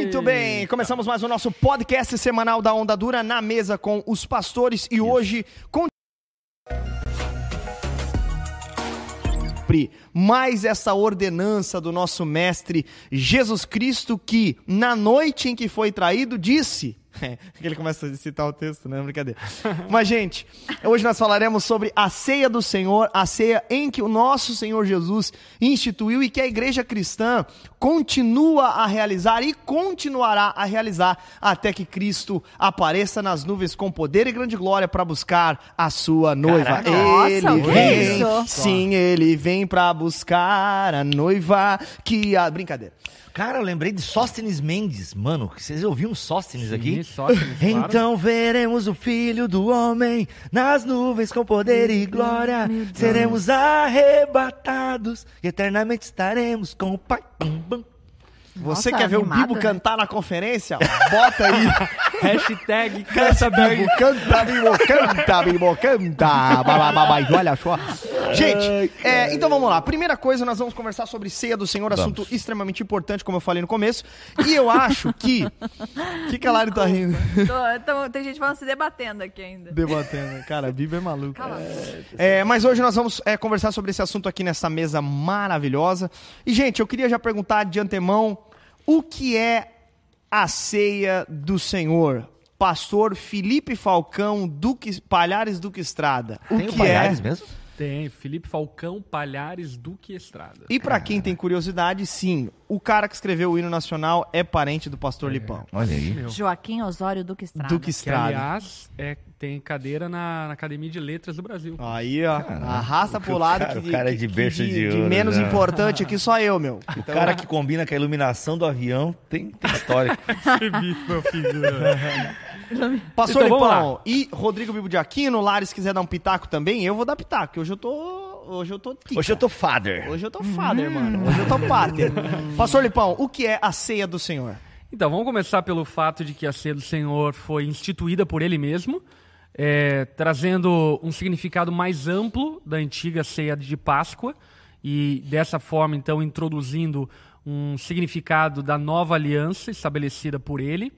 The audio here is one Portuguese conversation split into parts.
Muito bem, começamos mais o nosso podcast semanal da Onda Dura na mesa com os pastores e hoje com mais essa ordenança do nosso mestre Jesus Cristo que na noite em que foi traído disse ele começa a citar o texto, né? Brincadeira. Mas, gente, hoje nós falaremos sobre a ceia do Senhor, a ceia em que o nosso Senhor Jesus instituiu e que a igreja cristã continua a realizar e continuará a realizar até que Cristo apareça nas nuvens com poder e grande glória para buscar a sua noiva. Caraca. ele Nossa, vem, isso? sim, ele vem para buscar a noiva que a brincadeira. Cara, eu lembrei de Sóstenes Mendes. Mano, vocês ouviram Sóstenes aqui? Sóstenes, claro. Então veremos o Filho do Homem nas nuvens com poder e glória. Seremos arrebatados e eternamente estaremos com o Pai. Bum, bum. Você Nossa, quer ver o Bibo né? cantar na conferência? Bota aí. Hashtag canta Bibo. Canta, Bibo, canta, Bibo, canta. Olha só. Gente, é, então vamos lá. Primeira coisa, nós vamos conversar sobre ceia do Senhor, assunto extremamente importante, como eu falei no começo. E eu acho que. O que, que a Lari tá rindo? Tô- tô- tem gente falando se debatendo aqui ainda. Debatendo. Cara, a Bíblia é maluca. A É, mas hoje nós vamos é, conversar sobre esse assunto aqui nessa mesa maravilhosa. E, gente, eu queria já perguntar de antemão o que é a ceia do Senhor? Pastor Felipe Falcão, Duque, Palhares Duque Estrada. O Tem o que Palhares é? mesmo? Tem Felipe Falcão, Palhares, Duque Estrada. E pra quem tem curiosidade, sim, o cara que escreveu o hino nacional é parente do Pastor Lipão. Olha aí. Meu. Joaquim Osório Duque Estrada. Duque Que, Estrada. aliás, é, tem cadeira na, na Academia de Letras do Brasil. Aí, ó, arrasta pro lado cara- que, o cara é que- de que berço de ouro, menos né? importante aqui só eu, meu. O cara que combina com a iluminação do avião tem, tem histórico. meu filho. Pastor Então, Lipão e Rodrigo Bibo de Aquino, Lares quiser dar um pitaco também, eu vou dar pitaco, hoje eu tô. Hoje eu tô. tica. Hoje eu tô father. Hoje eu tô father, mano. Hoje eu tô pater. Pastor Lipão, o que é a ceia do Senhor? Então, vamos começar pelo fato de que a ceia do Senhor foi instituída por ele mesmo, é, trazendo um significado mais amplo da antiga ceia de Páscoa, e dessa forma, então, introduzindo um significado da nova aliança estabelecida por ele,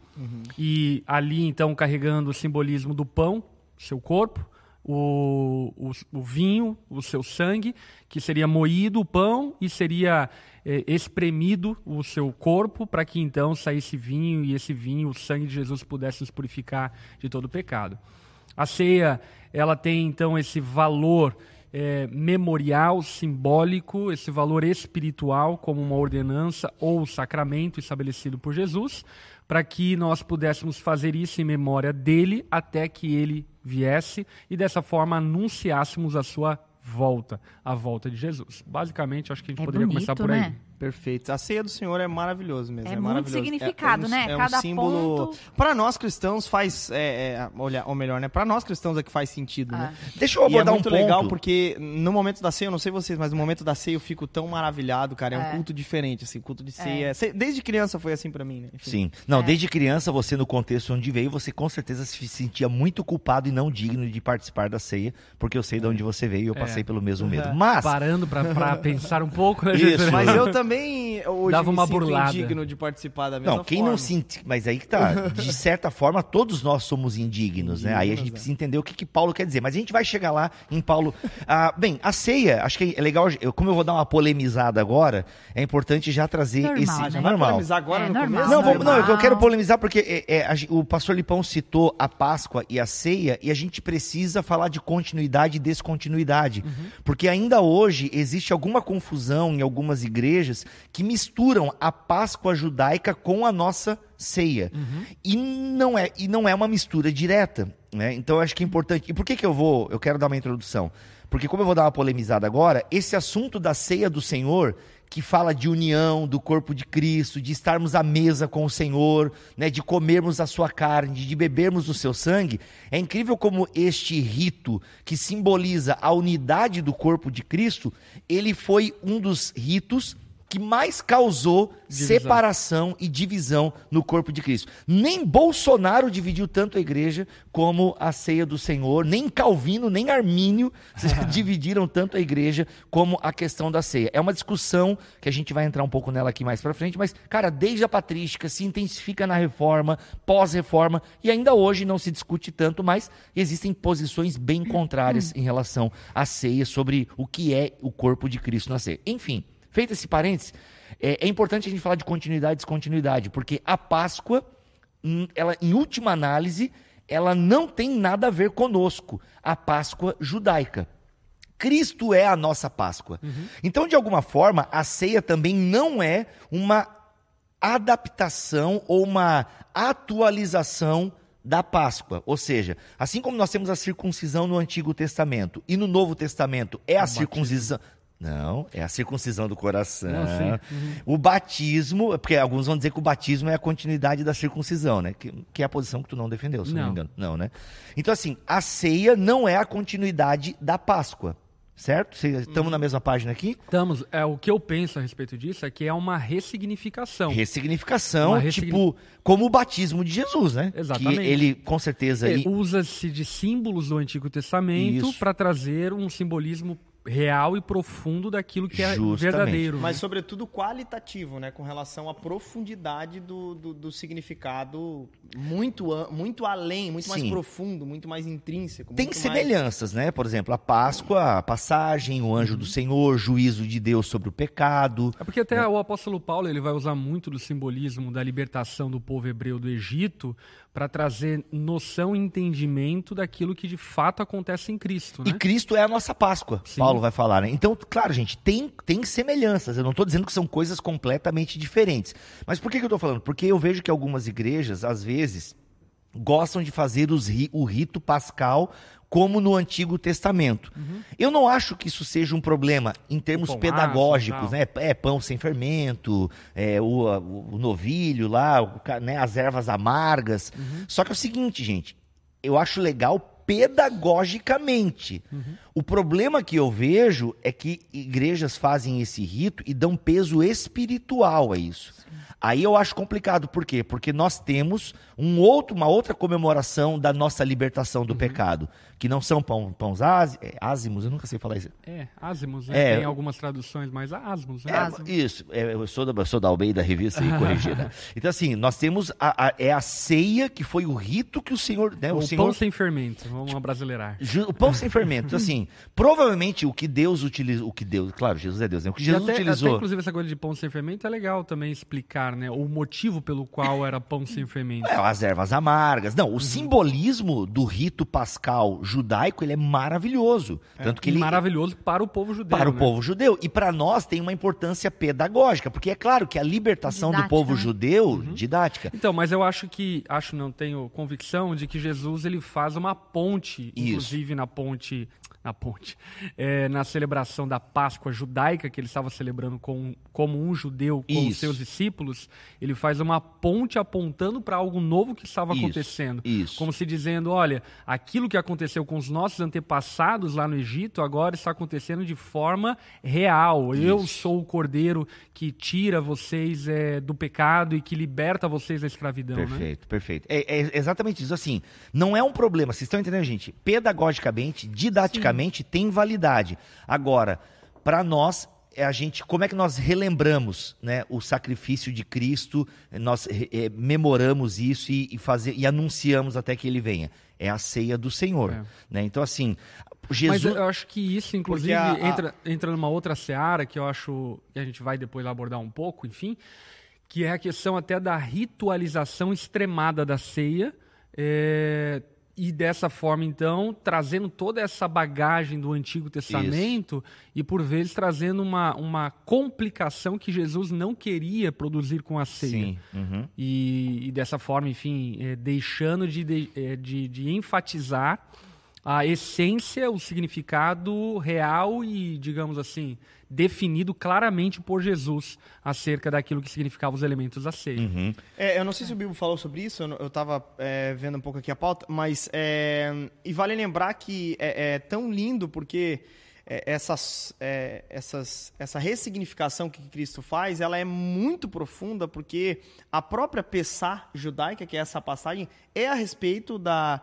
e ali, então, carregando o simbolismo do pão, seu corpo, o, o, o vinho, o seu sangue, que seria moído o pão e seria eh, espremido o seu corpo para que então saísse vinho e esse vinho, o sangue de Jesus, pudesse nos purificar de todo pecado. A ceia, ela tem então esse valor eh, memorial, simbólico, esse valor espiritual como uma ordenança ou sacramento estabelecido por Jesus, para que nós pudéssemos fazer isso em memória dele até que ele viesse e dessa forma anunciássemos a sua volta, a volta de Jesus. Basicamente, acho que a gente É poderia bonito, começar por aí. né? Perfeito. A ceia do Senhor é maravilhoso mesmo. É É, muito maravilhoso. significado, é, é um, né? É um Cada símbolo. ponto- Para nós cristãos faz. É, é, olha, ou melhor, né? Para nós cristãos é que faz sentido, né? Deixa eu E é abordar muito um ponto. legal porque no momento da ceia, eu não sei vocês, mas no momento da ceia eu fico tão maravilhado, cara. É, um É. culto diferente, assim, culto de ceia. Ce- Desde criança foi assim pra mim, né? Enfim. Sim. Não, É. desde criança, você no contexto onde veio, você com certeza se sentia muito culpado e não digno de participar da ceia, porque eu sei de onde você veio e eu É. passei pelo mesmo medo. Uhum. Mas, Parando para pensar um pouco, né, Isso. Mas eu também hoje Dava uma burlada. indigno de participar da mesma não, quem forma. não sente, mas aí que tá, de certa forma todos nós somos indignos, né? Aí a gente é. precisa entender o que, que Paulo quer dizer, mas a gente vai chegar lá em Paulo. Ah, bem, a ceia, acho que é legal, eu- como eu vou dar uma polemizada agora, é importante já trazer Normal, esse né? Normal. polemizar agora É, no normal, começo? Não, vamos, não, eu- quero polemizar porque é, é, a gen- o pastor Lipão citou a Páscoa e a ceia e a gente precisa falar de continuidade e descontinuidade. Porque ainda hoje existe alguma confusão em algumas igrejas que misturam a Páscoa judaica com a nossa ceia. E, não é, e não é uma mistura direta. Né? Então eu acho que é importante. E por que, que eu vou. Eu quero dar uma introdução. Porque, como eu vou dar uma polemizada agora, esse assunto da ceia do Senhor, que fala de união do corpo de Cristo, de estarmos à mesa com o Senhor, né, de comermos a sua carne, de bebermos o seu sangue, é incrível como este rito, que simboliza a unidade do corpo de Cristo, ele foi um dos ritos que mais causou Divisão. separação e divisão no corpo de Cristo. Nem Bolsonaro dividiu tanto a igreja como a ceia do Senhor, nem Calvino, nem Armínio dividiram tanto a igreja como a questão da ceia. É uma discussão que a gente vai entrar um pouco nela aqui mais pra frente, mas, cara, desde a patrística se intensifica na reforma, pós-reforma, e ainda hoje não se discute tanto, mas existem posições bem contrárias em relação à ceia sobre o que é o corpo de Cristo na ceia. Enfim, feito esse parênteses, é, é importante a gente falar de continuidade e descontinuidade, porque a Páscoa, ela, em última análise, ela não tem nada a ver conosco, a Páscoa judaica. Cristo é a nossa Páscoa. Então, de alguma forma, a ceia também não é uma adaptação ou uma atualização da Páscoa. Ou seja, assim como nós temos a circuncisão no Antigo Testamento e no Novo Testamento é a circuncisão. Não, é a circuncisão do coração. Não, sim. O batismo, porque alguns vão dizer que o batismo é a continuidade da circuncisão, né? Que, que é a posição que tu não defendeu, se não, Não. me engano. Não, né? Então, assim, a ceia não é a continuidade da Páscoa, certo? Estamos na mesma página aqui? Estamos, é, o que eu penso a respeito disso é que é uma ressignificação. Ressignificação, Uma ressigni- tipo, como o batismo de Jesus, né? Exatamente. Que ele, com certeza, É, aí, Usa-se de símbolos do Antigo Testamento para trazer um simbolismo real e profundo daquilo que é Justamente. verdadeiro. Mas, sobretudo, qualitativo, né? Com relação à profundidade do, do, do significado muito, muito além, muito mais Sim. profundo, muito mais intrínseco. Tem semelhanças, né? Por exemplo, a Páscoa, a passagem, o anjo do Senhor, juízo de Deus sobre o pecado. É porque até o apóstolo Paulo ele vai usar muito do simbolismo da libertação do povo hebreu do Egito para trazer noção e entendimento daquilo que de fato acontece em Cristo, E né? Cristo é a nossa Páscoa, Sim. Paulo vai falar, né? Então, claro, gente, tem, tem semelhanças. Eu não estou dizendo que são coisas completamente diferentes. Mas por que, que eu estou falando? Porque eu vejo que algumas igrejas, às vezes, gostam de fazer os o rito pascal como no Antigo Testamento. Eu não acho que isso seja um problema em termos pão pedagógicos, ácido, né? É pão sem fermento, é o, o- novilho lá, o né, as ervas amargas. Só que é o seguinte, gente, eu acho legal pedagogicamente. O problema que eu vejo é que igrejas fazem esse rito e dão peso espiritual a isso. Aí eu acho complicado, por quê? Porque nós temos um outro, uma outra comemoração da nossa libertação do pecado, que não são pão, pãos ázimos, ázimos, eu nunca sei falar isso. É, asmos, né? É. Tem algumas traduções mais asmos, né? É, isso, é, eu sou da, sou da Almeida Revista e corrigida. Então, assim, nós temos a, a- é a ceia que foi o rito que o Senhor. Né, o o Senhor pão sem fermento, vamos brasileirar. O pão sem fermento. Então, assim, provavelmente o que Deus utilizou. O que Deus, claro, Jesus é Deus, né? O que Jesus até, utilizou. até, inclusive, essa coisa de pão sem fermento é legal também explicar, né? O motivo pelo qual era pão sem fermento. É, as ervas amargas. Não, o simbolismo do rito pascal judaico ele é maravilhoso. Tanto que ele. maravilhoso para o povo judeu. Para o né? povo judeu. E para nós tem uma importância pedagógica, porque é claro que a libertação do Didática, povo né? judeu, didática, Então, mas eu acho que, acho não tenho convicção de que Jesus ele faz uma ponte, Isso. inclusive na ponte, na ponte, é, na celebração da Páscoa judaica que ele estava celebrando com, como um judeu com os Isso. seus discípulos, ele faz uma ponte apontando para algo novo que estava Isso, acontecendo, isso. como se dizendo, olha, aquilo que aconteceu com os nossos antepassados lá no Egito agora está acontecendo de forma real. Eu sou o Cordeiro que tira vocês é, do pecado e que liberta vocês da escravidão, né? Perfeito, perfeito. É, é exatamente isso. Assim, não é um problema. Vocês estão entendendo, gente? Pedagogicamente, didaticamente, tem validade. Agora, para nós, é a gente, como é que nós relembramos né, o sacrifício de Cristo, nós eh, memoramos isso e, e, fazer, e anunciamos até que ele venha? É a ceia do Senhor. É. Né? Então, assim, Mas Jesus. eu acho que isso, inclusive, a- a- entra, entra numa outra seara que eu acho que a gente vai depois abordar um pouco, enfim, que é a questão até da ritualização extremada da ceia. é, e dessa forma, então, trazendo toda essa bagagem do Antigo Testamento e, por vezes, trazendo uma, uma complicação que Jesus não queria produzir com a ceia. Sim. uhum. E, e dessa forma, enfim, é, deixando de, de, de- de enfatizar a essência, o significado real e, digamos assim, definido claramente por Jesus acerca daquilo que significava os elementos da ceia. Uhum. É, eu não sei se o Bibo falou sobre isso, eu, não- eu tava é, vendo um pouco aqui a pauta, mas. é, e vale lembrar que é, é tão lindo porque é, essas, é, essas, essa ressignificação que Cristo faz, ela é muito profunda, porque a própria Pessá judaica, que é essa passagem, é a respeito da,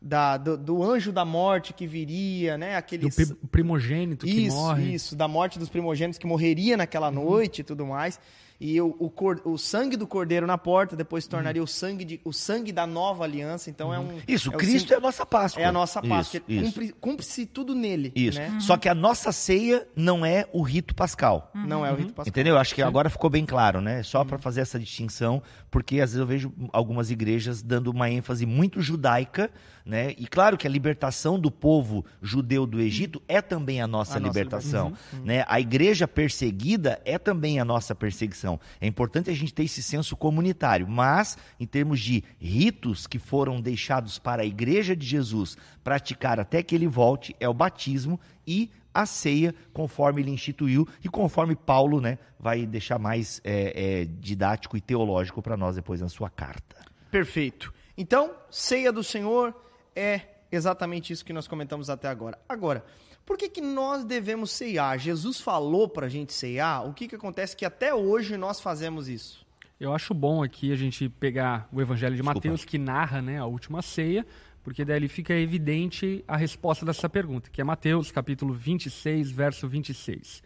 da, do, do anjo da morte que viria, né? Do Aqueles, pri- primogênito que isso, morre. isso, da morte dos primogênitos que morreria naquela noite e tudo mais. E o, o, cor- o sangue do cordeiro na porta depois se tornaria o, sangue de, o sangue da nova aliança. Então é um. Isso, é Cristo sim- é a nossa Páscoa. é a nossa Páscoa. Cumpre- Cumpre-se tudo nele. Isso. Né? Só que a nossa ceia não é o rito pascal. Não é o rito pascal. Entendeu? Acho que agora ficou bem claro, né? Só para fazer essa distinção, porque às vezes eu vejo algumas igrejas dando uma ênfase muito judaica, né? E claro que a libertação do povo judeu do Egito é também a nossa A nossa libertação, né? A igreja perseguida é também a nossa perseguição. É importante a gente ter esse senso comunitário, mas em termos de ritos que foram deixados para a igreja de Jesus praticar até que ele volte, é o batismo e a ceia, conforme ele instituiu e conforme Paulo né, vai deixar mais é, é, didático e teológico para nós depois na sua carta. Perfeito. Então, ceia do Senhor é exatamente isso que nós comentamos até agora. Agora, por que, que nós devemos ceiar? Jesus falou para a gente ceiar. O que, que acontece que até hoje nós fazemos isso? Eu acho bom aqui a gente pegar o Evangelho de Desculpa. Mateus, que narra né, a última ceia, porque daí fica evidente a resposta dessa pergunta, que é Mateus, capítulo 26, verso 26.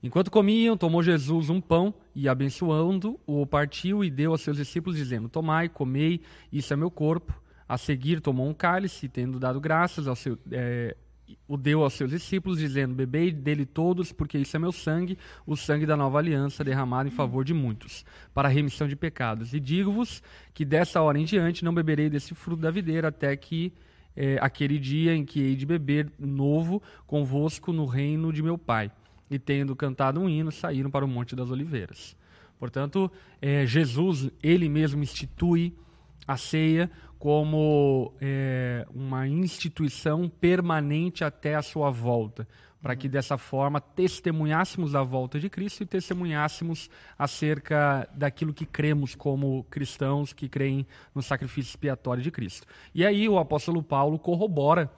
Enquanto comiam, tomou Jesus um pão e, abençoando, o partiu e deu aos seus discípulos, dizendo, Tomai, comei, isso é meu corpo. A seguir, tomou um cálice, e, tendo dado graças ao seu... eh, o deu aos seus discípulos, dizendo: Bebei dele todos, porque isso é meu sangue, o sangue da nova aliança, derramado em favor de muitos, para a remissão de pecados. E digo-vos que dessa hora em diante não beberei desse fruto da videira, até que eh, aquele dia em que hei de beber novo convosco no reino de meu Pai. E tendo cantado um hino, saíram para o Monte das Oliveiras. Portanto, eh, Jesus, ele mesmo institui a ceia como é, uma instituição permanente até a sua volta, para que dessa forma testemunhássemos a volta de Cristo e testemunhássemos acerca daquilo que cremos como cristãos que creem no sacrifício expiatório de Cristo. E aí o apóstolo Paulo corrobora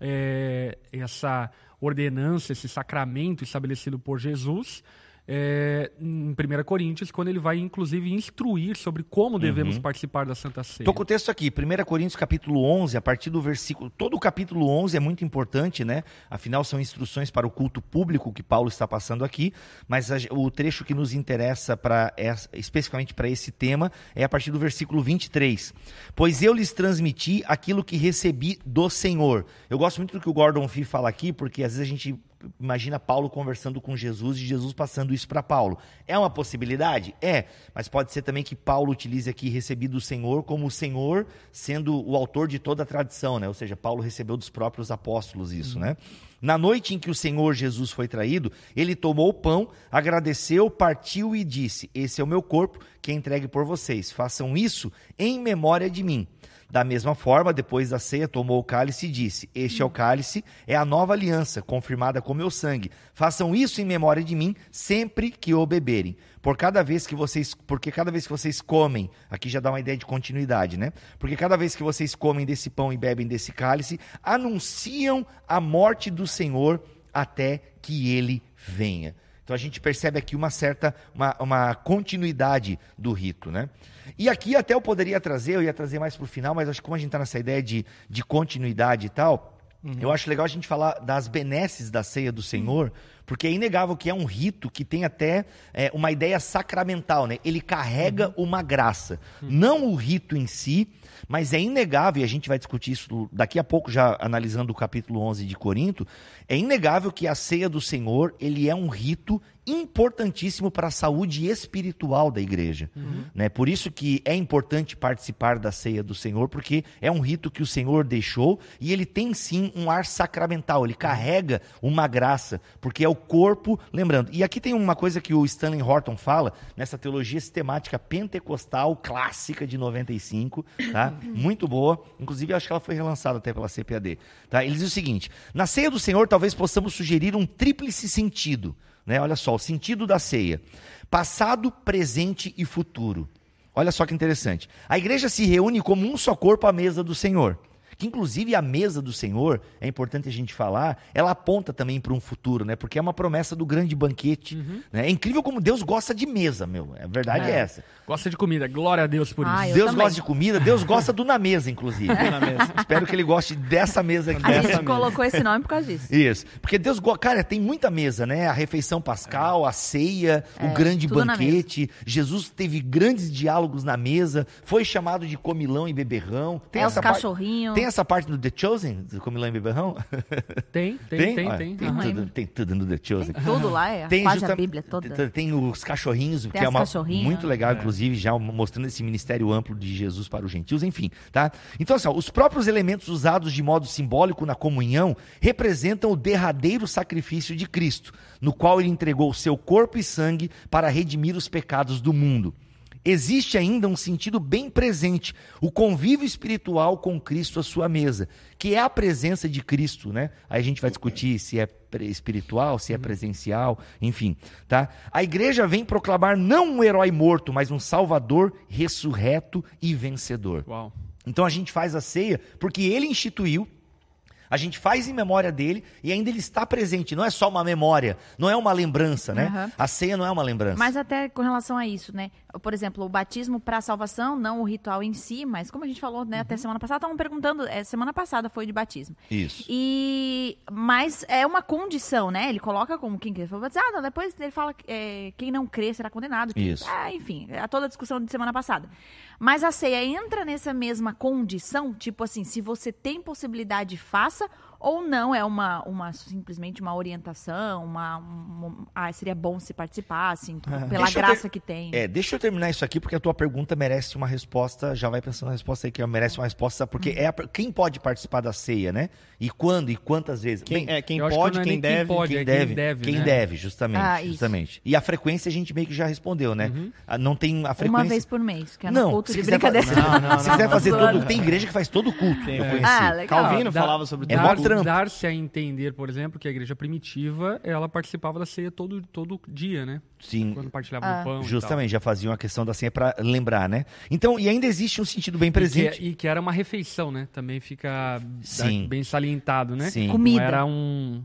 é, essa ordenança, esse sacramento estabelecido por Jesus é, em 1 Coríntios, quando ele vai inclusive instruir sobre como devemos participar da Santa Ceia. Estou com o texto aqui, 1 Coríntios capítulo 11, a partir do versículo... Todo o capítulo 11 é muito importante, né? Afinal, são instruções para o culto público que Paulo está passando aqui, mas a- o trecho que nos interessa para especificamente para esse tema é a partir do versículo 23. Pois eu lhes transmiti aquilo que recebi do Senhor. Eu gosto muito do que o Gordon Fee fala aqui, porque às vezes a gente imagina Paulo conversando com Jesus e Jesus passando isso para Paulo. É uma possibilidade? É, mas pode ser também que Paulo utilize aqui recebido do Senhor como o Senhor sendo o autor de toda a tradição, né? Ou seja, Paulo recebeu dos próprios apóstolos isso, né? Na noite em que o Senhor Jesus foi traído, ele tomou o pão, agradeceu, partiu e disse: Esse é o meu corpo que é entregue por vocês. Façam isso em memória de mim. Da mesma forma, depois da ceia, tomou o cálice e disse: Este é o cálice, é a nova aliança, confirmada com meu sangue. Façam isso em memória de mim, sempre que o beberem. Por cada vez que vocês, porque cada vez que vocês comem, aqui já dá uma ideia de continuidade, né? Porque cada vez que vocês comem desse pão e bebem desse cálice, anunciam a morte do Senhor até que ele venha. Então a gente percebe aqui uma certa, uma, uma continuidade do rito, né? E aqui até eu poderia trazer, eu ia trazer mais para o final, mas acho que como a gente está nessa ideia de, de continuidade e tal, eu acho legal a gente falar das benesses da ceia do Senhor, porque é inegável que é um rito que tem até é, uma ideia sacramental, né? Ele carrega uma graça. Não o rito em si, mas é inegável, e a gente vai discutir isso daqui a pouco, já analisando o capítulo 11 de Corinto, é inegável que a ceia do Senhor, ele é um rito importantíssimo para a saúde espiritual da igreja. Né? Por isso que é importante participar da ceia do Senhor, porque é um rito que o Senhor deixou e ele tem sim um ar sacramental, ele carrega uma graça, porque é o corpo, lembrando. E aqui tem uma coisa que o Stanley Horton fala, nessa teologia sistemática pentecostal clássica de 95, tá? Muito boa. Inclusive, acho que ela foi relançada até pela CPAD. Tá? Ele diz o seguinte: na ceia do Senhor, talvez possamos sugerir um tríplice sentido. Né? Olha só, o sentido da ceia: passado, presente e futuro. Olha só que interessante. A igreja se reúne como um só corpo à mesa do Senhor. Que inclusive a mesa do Senhor, é importante a gente falar, ela aponta também para um futuro, né? Porque é uma promessa do grande banquete. Né? É incrível como Deus gosta de mesa, meu. A verdade é, É. essa. Gosta de comida. Glória a Deus por Ah, isso. eu Deus também. gosta de comida, Deus gosta do na mesa, inclusive. Na mesa. Espero que ele goste dessa mesa aqui. A Dessa gente mesa. colocou esse nome por causa disso. Isso. Porque Deus gosta. Cara, tem muita mesa, né? A refeição pascal, a ceia, o É, grande tudo na banquete. Jesus teve grandes diálogos na mesa, foi chamado de comilão e beberrão. Tem É, os essa parte- cachorrinhos. Tem essa parte no The Chosen, do comilão e beberrão? Tem, tem, tem, Olha, tem. Tem, Não tudo, tem tudo no The Chosen. Tem tudo lá, é Tem quase a Bíblia toda. Tem, tem os cachorrinhos, que as é uma, muito legal, inclusive, já mostrando esse ministério amplo de Jesus para os gentios, enfim, tá? Então, assim, ó, os próprios elementos usados de modo simbólico na comunhão representam o derradeiro sacrifício de Cristo, no qual ele entregou o seu corpo e sangue para redimir os pecados do mundo. Existe ainda um sentido bem presente, o convívio espiritual com Cristo à sua mesa, que é a presença de Cristo, né? Aí a gente vai discutir se é espiritual, se é presencial, enfim, tá? A igreja vem proclamar não um herói morto, mas um salvador ressurreto e vencedor. Uau. Então a gente faz a ceia porque ele instituiu, a gente faz em memória dele e ainda ele está presente. Não é só uma memória, não é uma lembrança, né? Aham. A ceia não é uma lembrança. Mas até com relação a isso, né? Por exemplo, o batismo para salvação, não o ritual em si, mas como a gente falou, né, Uhum. até semana passada, estavam perguntando, é, semana passada foi de batismo. Isso. E mas é uma condição, né? Ele coloca como quem foi batizado, depois ele fala que é, quem não crê será condenado. que- Isso. Ah, enfim, é toda a discussão de semana passada. Mas a ceia entra nessa mesma condição, tipo assim, se você tem possibilidade, faça, ou não é uma, uma simplesmente uma orientação, uma, um- ah, seria bom se participassem, pela Deixa eu ter- graça que tem. É, deixa eu terminar isso aqui, porque a tua pergunta merece uma resposta. Já vai pensando na resposta aí, que merece uma resposta, porque é a- quem pode participar da ceia, né? E quando e quantas vezes? Quem, Bem, é, quem que pode, não é quem nem quem deve. pode, quem é quem deve, deve, quem né? deve, justamente, Ah, justamente. E a frequência a gente meio que já respondeu, né? Ah, Não tem a frequência. Uma vez por mês, que é no não, culto se de quiser, brincadeira. fa- Não, não, se quiser não, fazer não. todo, tem igreja que faz todo o culto. Tem, eu é. conheci. Ah, legal. Calvino falava sobre É trampo. Dar-se a entender, por exemplo, que a igreja primitiva, ela participava da ceia todo, todo dia, né? Sim, Quando partilhava Ah. o pão e justamente, já faziam a questão da senha para lembrar, né? Então, e ainda existe um sentido bem tal. E que, presente. e que era uma refeição, né? Também fica Sim. bem salientado, né? Sim. Comida. Não era um...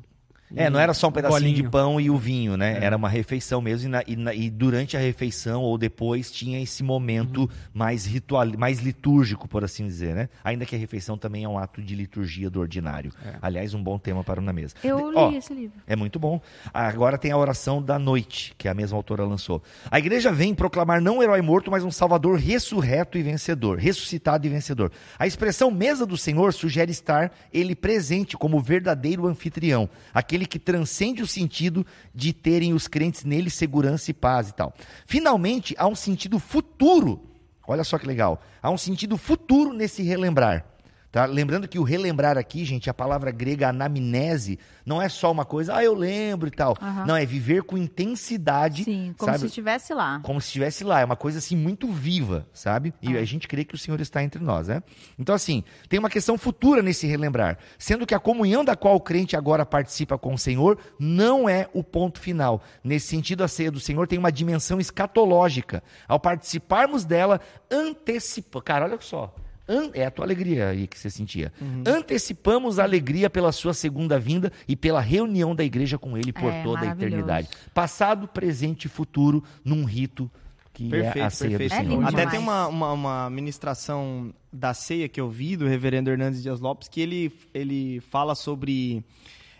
É, não era só um pedacinho de golinho. pão e o vinho, né? É. Era uma refeição mesmo. E, na- e na- e durante a refeição ou depois tinha esse momento Uhum. mais ritual, mais litúrgico, por assim dizer, né? Ainda que a refeição também é um ato de liturgia do ordinário. É. Aliás, um bom tema para o na mesa. Eu De- li ó, esse livro. É muito bom. Agora tem a oração da noite, que a mesma autora lançou. A igreja vem proclamar não um herói morto, mas um salvador ressurreto e vencedor, ressuscitado e vencedor. A expressão mesa do Senhor sugere estar ele presente como verdadeiro anfitrião, aquele que transcende o sentido de terem os crentes nele segurança e paz e tal. Finalmente, há um sentido futuro. Olha só que legal. Há um sentido futuro nesse relembrar. Tá? Lembrando que o relembrar aqui, gente, a palavra grega anamnese não é só uma coisa, ah, eu lembro e tal. Aham. Não, é viver com intensidade, Sim, como sabe? se estivesse lá. Como se estivesse lá. É uma coisa assim muito viva, sabe? E Ah. a gente crê que o Senhor está entre nós, né? Então, assim, tem uma questão futura nesse relembrar. Sendo que a comunhão da qual o crente agora participa com o Senhor não é o ponto final. Nesse sentido, a ceia do Senhor tem uma dimensão escatológica. Ao participarmos dela, antecipa. Cara, olha só. An- É a tua alegria aí que você sentia. Uhum. Antecipamos a alegria pela sua segunda vinda e pela reunião da igreja com ele por É, toda a eternidade. Passado, presente e futuro num rito que é a Perfeito, ceia perfeito. do É Senhor. lindo Até demais. tem uma, uma, uma ministração da ceia que eu vi do reverendo Hernandes Dias Lopes que ele, ele fala sobre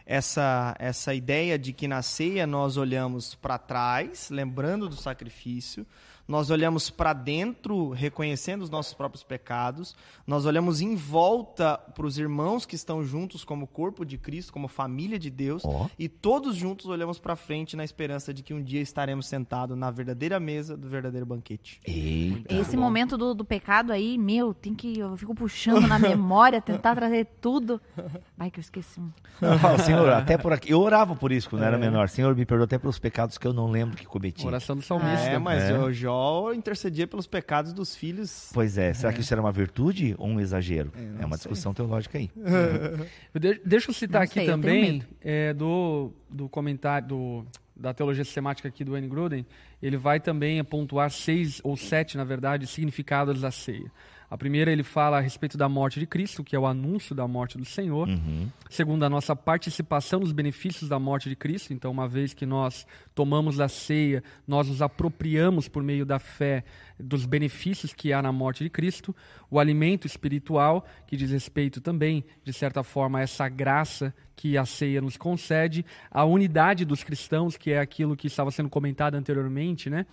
essa, essa ideia de que na ceia nós olhamos para trás, lembrando do sacrifício, nós olhamos para dentro, reconhecendo os nossos próprios pecados, nós olhamos em volta para os irmãos que estão juntos como corpo de Cristo, como família de Deus, Ó. e todos juntos olhamos para frente na esperança de que um dia estaremos sentados na verdadeira mesa do verdadeiro banquete. Eita. Esse momento do, do pecado aí, meu, tem que. Eu fico puxando na memória, tentar trazer tudo. Vai que eu esqueci um. Eu falo, Senhor, até por aqui. Eu orava por isso quando É. era menor. Senhor, me perdoa até pelos pecados que eu não lembro que cometi. Oração do salmista. É, mas É. o Intercedia pelos pecados dos filhos. Pois é, será que isso era uma virtude ou um exagero? É, É, uma sei. discussão teológica aí. De- deixa eu citar Não aqui sei, também é, do, do comentário do, da teologia sistemática aqui do Wayne Gruden. Ele vai também pontuar seis ou sete, na verdade, significados da ceia. A primeira, ele fala a respeito da morte de Cristo, que é o anúncio da morte do Senhor. Uhum. Segundo, a nossa participação nos benefícios da morte de Cristo. Então, uma vez que nós tomamos a ceia, nós nos apropriamos por meio da fé dos benefícios que há na morte de Cristo. O alimento espiritual, que diz respeito também, de certa forma, a essa graça que a ceia nos concede. A unidade dos cristãos, que é aquilo que estava sendo comentado anteriormente, né?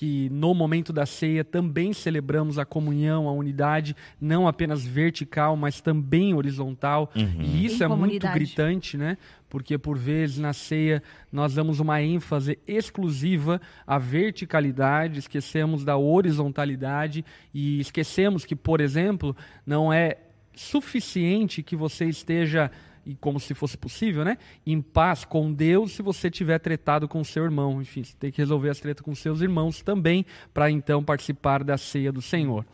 Que no momento da ceia também celebramos a comunhão, a unidade, não apenas vertical, mas também horizontal. E isso Em é muito comunidade. gritante, né? Porque por vezes na ceia nós damos uma ênfase exclusiva à verticalidade, esquecemos da horizontalidade e esquecemos que, por exemplo, não é suficiente que você esteja e como se fosse possível, né? Em paz com Deus, se você tiver tretado com seu irmão, enfim, você tem que resolver as tretas com seus irmãos também, para então participar da ceia do Senhor.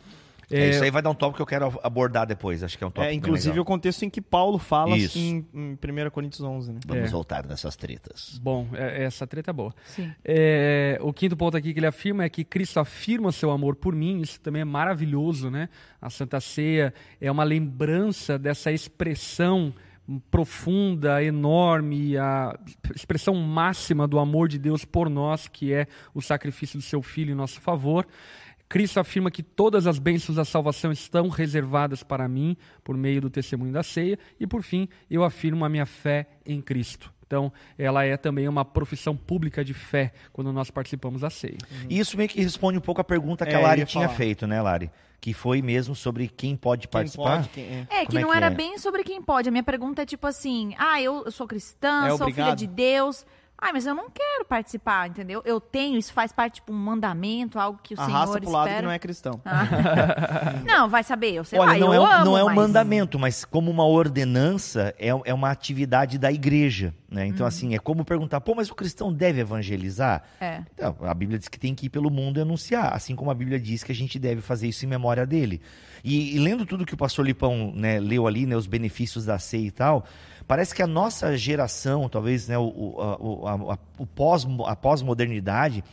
É, isso aí vai dar um tópico que eu quero abordar depois. Acho que é um tópico É, inclusive legal. o contexto em que Paulo fala Isso. em, em 1 Coríntios 11, né? Vamos É. voltar nessas tretas. Bom, é- essa treta é boa. Sim. É, o quinto ponto aqui que ele afirma é que Cristo afirma seu amor por mim. Isso também é maravilhoso, né? A Santa Ceia é uma lembrança dessa expressão profunda, enorme, a expressão máxima do amor de Deus por nós, que é o sacrifício do seu filho em nosso favor. Cristo afirma que todas as bênçãos da salvação estão reservadas para mim por meio do testemunho da ceia. E por fim, eu afirmo a minha fé em Cristo. Então, ela é também uma profissão pública de fé quando nós participamos da ceia. E isso meio que responde um pouco a pergunta que É, a Lari tinha falar. feito, né, Lari? Que foi mesmo sobre quem pode Quem participar. pode, quem- é. É, que Como é não que era é? bem sobre quem pode. A minha pergunta é tipo assim: ah, eu, sou cristã, É sou filha obrigado? de Deus. Ah, mas eu não quero participar, entendeu? Eu tenho, isso faz parte, tipo, um mandamento, algo que o Arrasta Senhor pro lado espera. que não é cristão. Ah. não, vai saber, eu sei Olha, lá, não, eu é, um- amo, não é um mas- mandamento, mas como uma ordenança, é, é uma atividade da igreja. Né? Então, Uhum. assim, é como perguntar, pô, mas o cristão deve evangelizar? É. Não, a Bíblia diz que tem que ir pelo mundo e anunciar, assim como a Bíblia diz que a gente deve fazer isso em memória dele. E, e lendo tudo que o pastor Lipão né, leu ali, né, os benefícios da ceia e tal, parece que a nossa geração, talvez né, o, o, a- a- o pós, a pós-modernidade,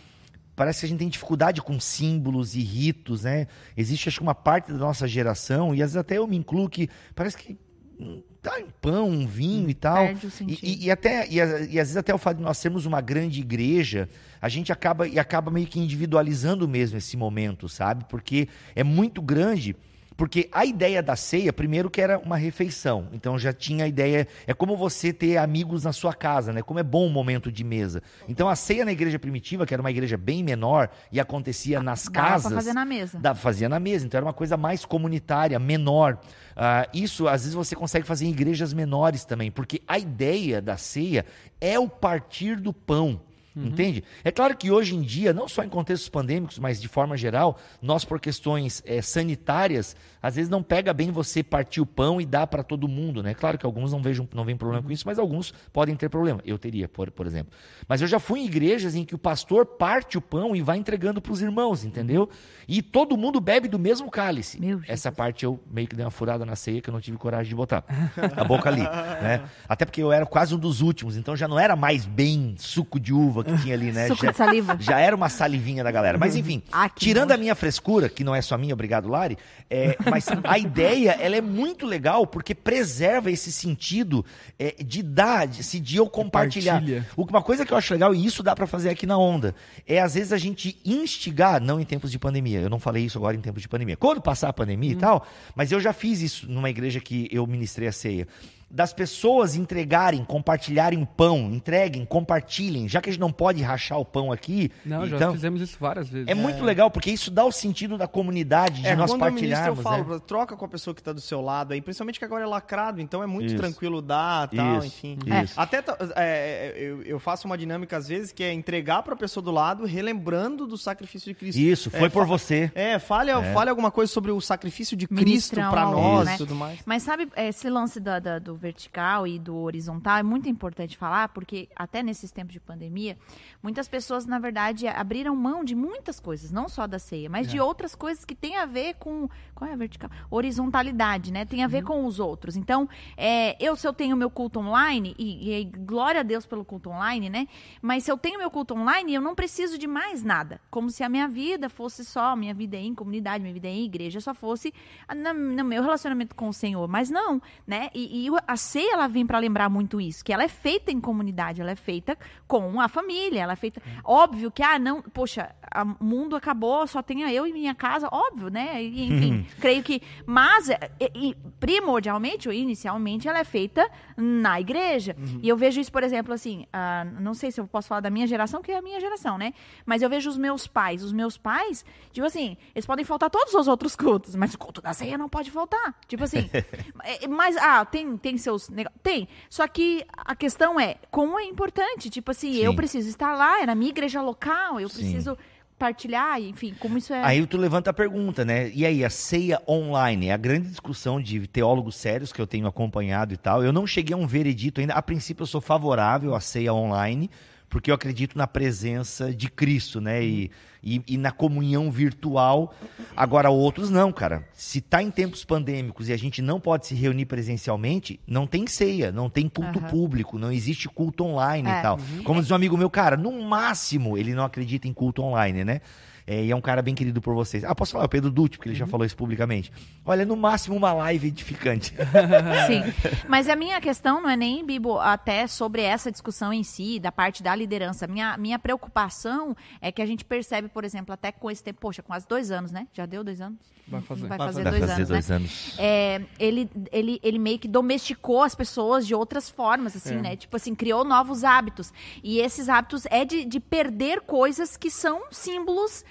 parece que a gente tem dificuldade com símbolos e ritos, né? Existe, acho que, uma parte da nossa geração, e às vezes até eu me incluo, que parece que hum, tá em pão, um vinho e tal. E, e- e até e, e às vezes até o fato de nós sermos uma grande igreja, a gente acaba e acaba meio que individualizando mesmo esse momento, sabe? Porque é muito grande. Porque a ideia da ceia, primeiro que era uma refeição. Então já tinha a ideia, é como você ter amigos na sua casa, né? Como é bom o momento de mesa. Então a ceia na igreja primitiva, que era uma igreja bem menor e acontecia nas Dava casas, pra fazer na mesa. Dá, fazia na mesa, então era uma coisa mais comunitária, menor. Ah, isso, às vezes, você consegue fazer em igrejas menores também, porque a ideia da ceia é o partir do pão. Entende? É claro que hoje em dia, não só em contextos pandêmicos, mas de forma geral, nós, por questões eh, sanitárias, às vezes não pega bem você partir o pão e dar para todo mundo, né? Claro que alguns não vejam, não veem problema com isso, mas alguns podem ter problema. Eu teria, por, por exemplo. Mas eu já fui em igrejas em que o pastor parte o pão e vai entregando para os irmãos, entendeu? E todo mundo bebe do mesmo cálice. Essa parte eu meio que dei uma furada na ceia que eu não tive coragem de botar. A boca ali, né? Até porque eu era quase um dos últimos, então já não era mais bem suco de uva que tinha ali, né? Suco já, de saliva. já era uma salivinha da galera. Mas enfim, Ah, tirando nojo. a minha frescura, que não é só minha, obrigado, Lari, é, mas a ideia, ela é muito legal porque preserva esse sentido é, de dar, de, se de eu compartilhar. Uma coisa que eu acho legal, e isso dá pra fazer aqui na onda, é às vezes a gente instigar, não em tempos de pandemia, eu não falei isso agora em tempos de pandemia, quando passar a pandemia e tal, mas eu já fiz isso numa igreja que eu ministrei a ceia. Das pessoas entregarem, compartilharem o pão, entreguem, compartilhem, já que a gente não pode rachar o pão aqui. Não, já então, fizemos isso várias vezes. é muito legal, porque isso dá o sentido da comunidade, de É, nós quando eu ministro, eu partilharmos. falo, né? troca com a pessoa que tá do seu lado aí, principalmente que agora é lacrado, então é muito Isso. tranquilo dar, tal, Isso, enfim. isso. Até ta- é, eu, eu faço uma dinâmica às vezes que é entregar pra pessoa do lado, relembrando do sacrifício de Cristo. Isso, foi É, por você. É, fale, fale alguma coisa sobre o sacrifício de Cristo um nós algo, e né? tudo mais. Mas sabe esse lance da- da- do vertical e do horizontal é muito importante falar, porque até nesses tempos de pandemia, muitas pessoas, na verdade, abriram mão de muitas coisas, não só da ceia, mas de outras coisas que têm a ver com. Qual é a vertical? Horizontalidade, né? Tem a ver com os outros. Então, é, eu, se eu tenho meu culto online, e, e glória a Deus pelo culto online, né? Mas se eu tenho meu culto online, eu não preciso de mais nada. Como se a minha vida fosse só, minha vida em comunidade, minha vida em igreja, só fosse no meu relacionamento com o Senhor. Mas não, né? E, e a ceia, ela vem para lembrar muito isso, que ela é feita em comunidade, ela é feita com a família, ela é feita... Óbvio que, ah, não, poxa, o mundo acabou, só tenha eu e minha casa, óbvio, né? E, enfim, creio que... Mas, é, e- e primordialmente, ou inicialmente, ela é feita na igreja. E eu vejo isso, por exemplo, assim, ah, não sei se eu posso falar da minha geração, que é a minha geração, né? Mas eu vejo os meus pais. Os meus pais, tipo assim, eles podem faltar todos os outros cultos, mas o culto da ceia não pode faltar. Tipo assim, é, mas, ah, tem, tem seus... nega- Tem. Só que a questão é, como é importante? Tipo assim, Sim. eu preciso estar lá, é na minha igreja local, eu Sim. preciso partilhar, enfim, como isso é... Aí tu levanta a pergunta, né? E aí, a ceia online? É a grande discussão de teólogos sérios que eu tenho acompanhado e tal. Eu não cheguei a um veredito ainda. A princípio, eu sou favorável à ceia online, porque eu acredito na presença de Cristo, né? E, e, e na comunhão virtual. Agora, outros não, cara. Se tá em tempos pandêmicos e a gente não pode se reunir presencialmente, não tem ceia, não tem culto Aham. público, não existe culto online É. e tal. Como diz um amigo meu, cara, no máximo ele não acredita em culto online, né? É, e é um cara bem querido por vocês. Ah, posso falar? O Pedro Dutti, porque ele já falou isso publicamente. Olha, no máximo uma live edificante. Sim. Mas a minha questão não é nem, Bibo, até sobre essa discussão em si, da parte da liderança. Minha, minha preocupação é que a gente percebe, por exemplo, até com esse tempo, poxa, quase dois anos, né? Já deu dois anos? Vai fazer. Vai Vai fazer Vai dois fazer anos, dois né? anos. É, ele, ele, ele meio que domesticou as pessoas de outras formas, assim, É. né? Tipo assim, criou novos hábitos. E esses hábitos é de, de perder coisas que são símbolos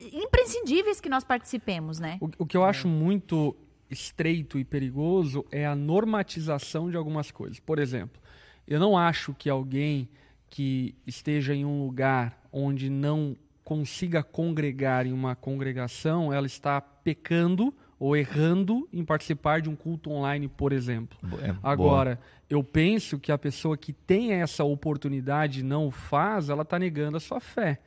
imprescindíveis que nós participemos, né? O, o que eu acho muito estreito e perigoso é a normatização de algumas coisas. Por exemplo, eu não acho que alguém que esteja em um lugar onde não consiga congregar em uma congregação, ela está pecando ou errando em participar de um culto online, por exemplo. É, boa. Agora, eu penso que a pessoa que tem essa oportunidade e não o faz, ela está negando a sua fé.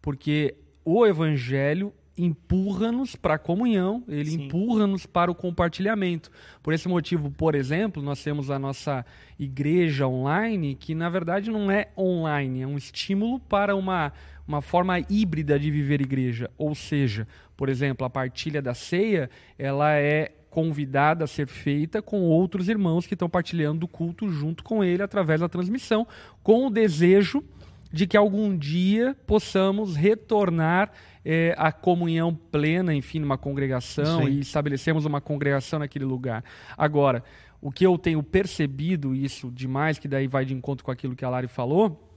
Porque o evangelho empurra-nos para a comunhão, ele empurra-nos para o compartilhamento. Por esse motivo, por exemplo, nós temos a nossa igreja online, que na verdade não é online, é um estímulo para uma, uma forma híbrida de viver igreja. Ou seja, por exemplo, a partilha da ceia, ela é convidada a ser feita com outros irmãos que estão partilhando do culto junto com ele através da transmissão, com o desejo de que algum dia possamos retornar eh, à comunhão plena, enfim, numa congregação aí. e estabelecemos uma congregação naquele lugar. Agora, o que eu tenho percebido, isso demais, que daí vai de encontro com aquilo que a Lari falou,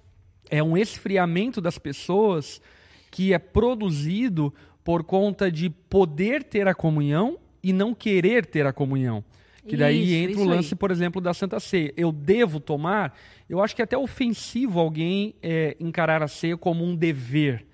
é um esfriamento das pessoas que é produzido por conta de poder ter a comunhão e não querer ter a comunhão. Que daí Isso, entra o isso aí. lance, por exemplo, da Santa Ceia. Eu devo tomar? Eu acho que é até ofensivo alguém é, encarar a ceia como um dever.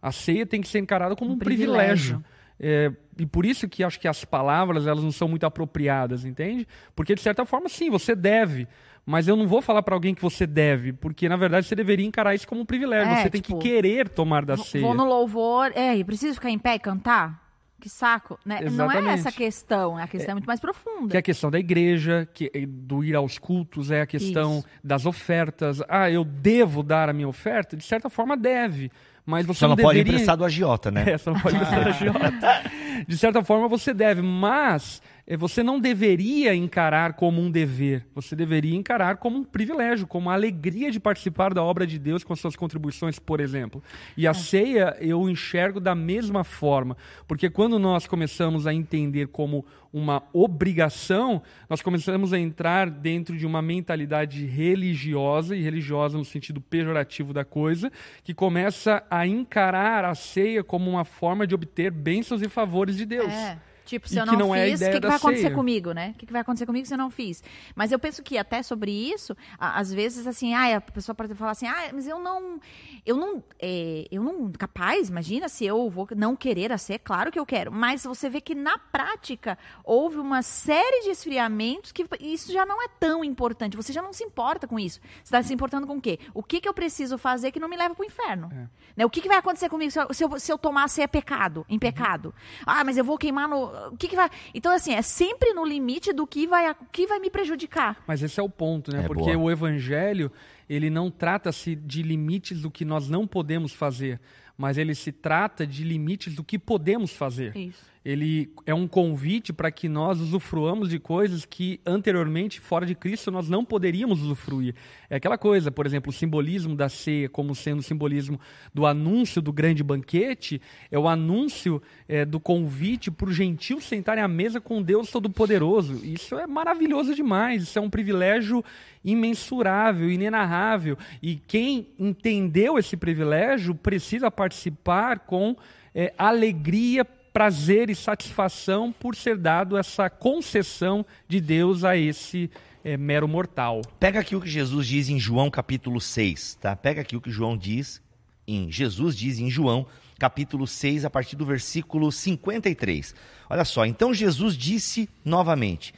A ceia tem que ser encarada como um, Um privilégio. privilégio. É, e por isso que acho que as palavras elas não são muito apropriadas, entende? Porque de certa forma, sim, você deve. Mas eu não vou falar para alguém que você deve, porque na verdade você deveria encarar isso como um privilégio. É, você tem tipo, que querer tomar da ceia. Vou no louvor, é, e preciso ficar em pé e cantar? Que saco, né? Não é essa a questão, a questão é, muito mais profunda. Que é a questão da igreja, que é do ir aos cultos, é a questão Isso. das ofertas. Ah, eu devo dar a minha oferta? De certa forma, deve. Mas você Só não não pode deveria... emprestar do agiota, né? É, você não pode emprestar agiota. De certa forma, você deve, mas você não deveria encarar como um dever. Você deveria encarar como um privilégio, como a alegria de participar da obra de Deus com suas contribuições, por exemplo. E a ceia eu enxergo da mesma forma, porque quando nós começamos a entender como uma obrigação, nós começamos a entrar dentro de uma mentalidade religiosa, e religiosa no sentido pejorativo da coisa, que começa a encarar a ceia como uma forma de obter bênçãos e favores de Deus. É. Tipo, se E eu não, não é fiz, o que, que vai acontecer ceia. comigo, né? O que, que vai acontecer comigo se eu não fiz? Mas eu penso que até sobre isso, às vezes, assim, ah, a pessoa pode falar assim, ah, mas eu não, eu não, é, eu não, capaz, imagina se eu vou não querer a ceia, claro que eu quero. Mas você vê que na prática houve uma série de esfriamentos que isso já não é tão importante. Você já não se importa com isso. Você está se importando com o quê? O que, que eu preciso fazer que não me leva para o inferno? Né? O que, que vai acontecer comigo se eu, se eu, se eu tomar a ceia pecado, em pecado? Ah, mas eu vou queimar no. O que, que vai. Então, assim, é sempre no limite do que vai, o que vai me prejudicar. Mas esse é o ponto, né? É, Porque boa. o evangelho, ele não trata-se de limites do que nós não podemos fazer, mas ele se trata de limites do que podemos fazer. Isso. Ele é um convite para que nós usufruamos de coisas que anteriormente, fora de Cristo, nós não poderíamos usufruir. É aquela coisa, por exemplo, o simbolismo da ceia, como sendo o simbolismo do anúncio do grande banquete, é o anúncio é, do convite para os gentios sentarem à mesa com Deus Todo-Poderoso. Isso é maravilhoso demais, isso é um privilégio imensurável, inenarrável. E quem entendeu esse privilégio precisa participar com é, alegria, prazer e satisfação por ser dado essa concessão de Deus a esse é, mero mortal. Pega aqui o que Jesus diz em João capítulo 6, tá? Pega aqui o que João diz em Jesus diz em João capítulo 6 a partir do versículo 53. Olha só, então Jesus disse novamente: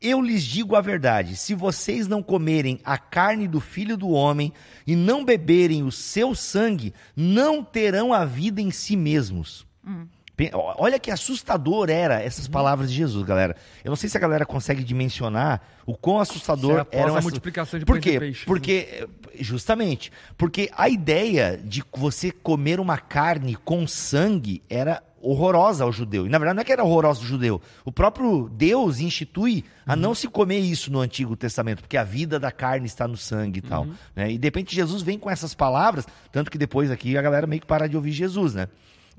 Eu lhes digo a verdade, se vocês não comerem a carne do Filho do homem e não beberem o seu sangue, não terão a vida em si mesmos. Ó, Olha que assustador era essas palavras de Jesus, galera. Eu não sei se a galera consegue dimensionar o quão assustador é eram a multiplicação de Por quê? peixes, né? Porque justamente, porque a ideia de você comer uma carne com sangue era horrorosa ao judeu. E na verdade não é que era horrorosa ao judeu. O próprio Deus institui a Uhum. não se comer isso no Antigo Testamento, porque a vida da carne está no sangue e tal. Uhum. né? E de repente Jesus vem com essas palavras, tanto que depois aqui a galera meio que para de ouvir Jesus, né?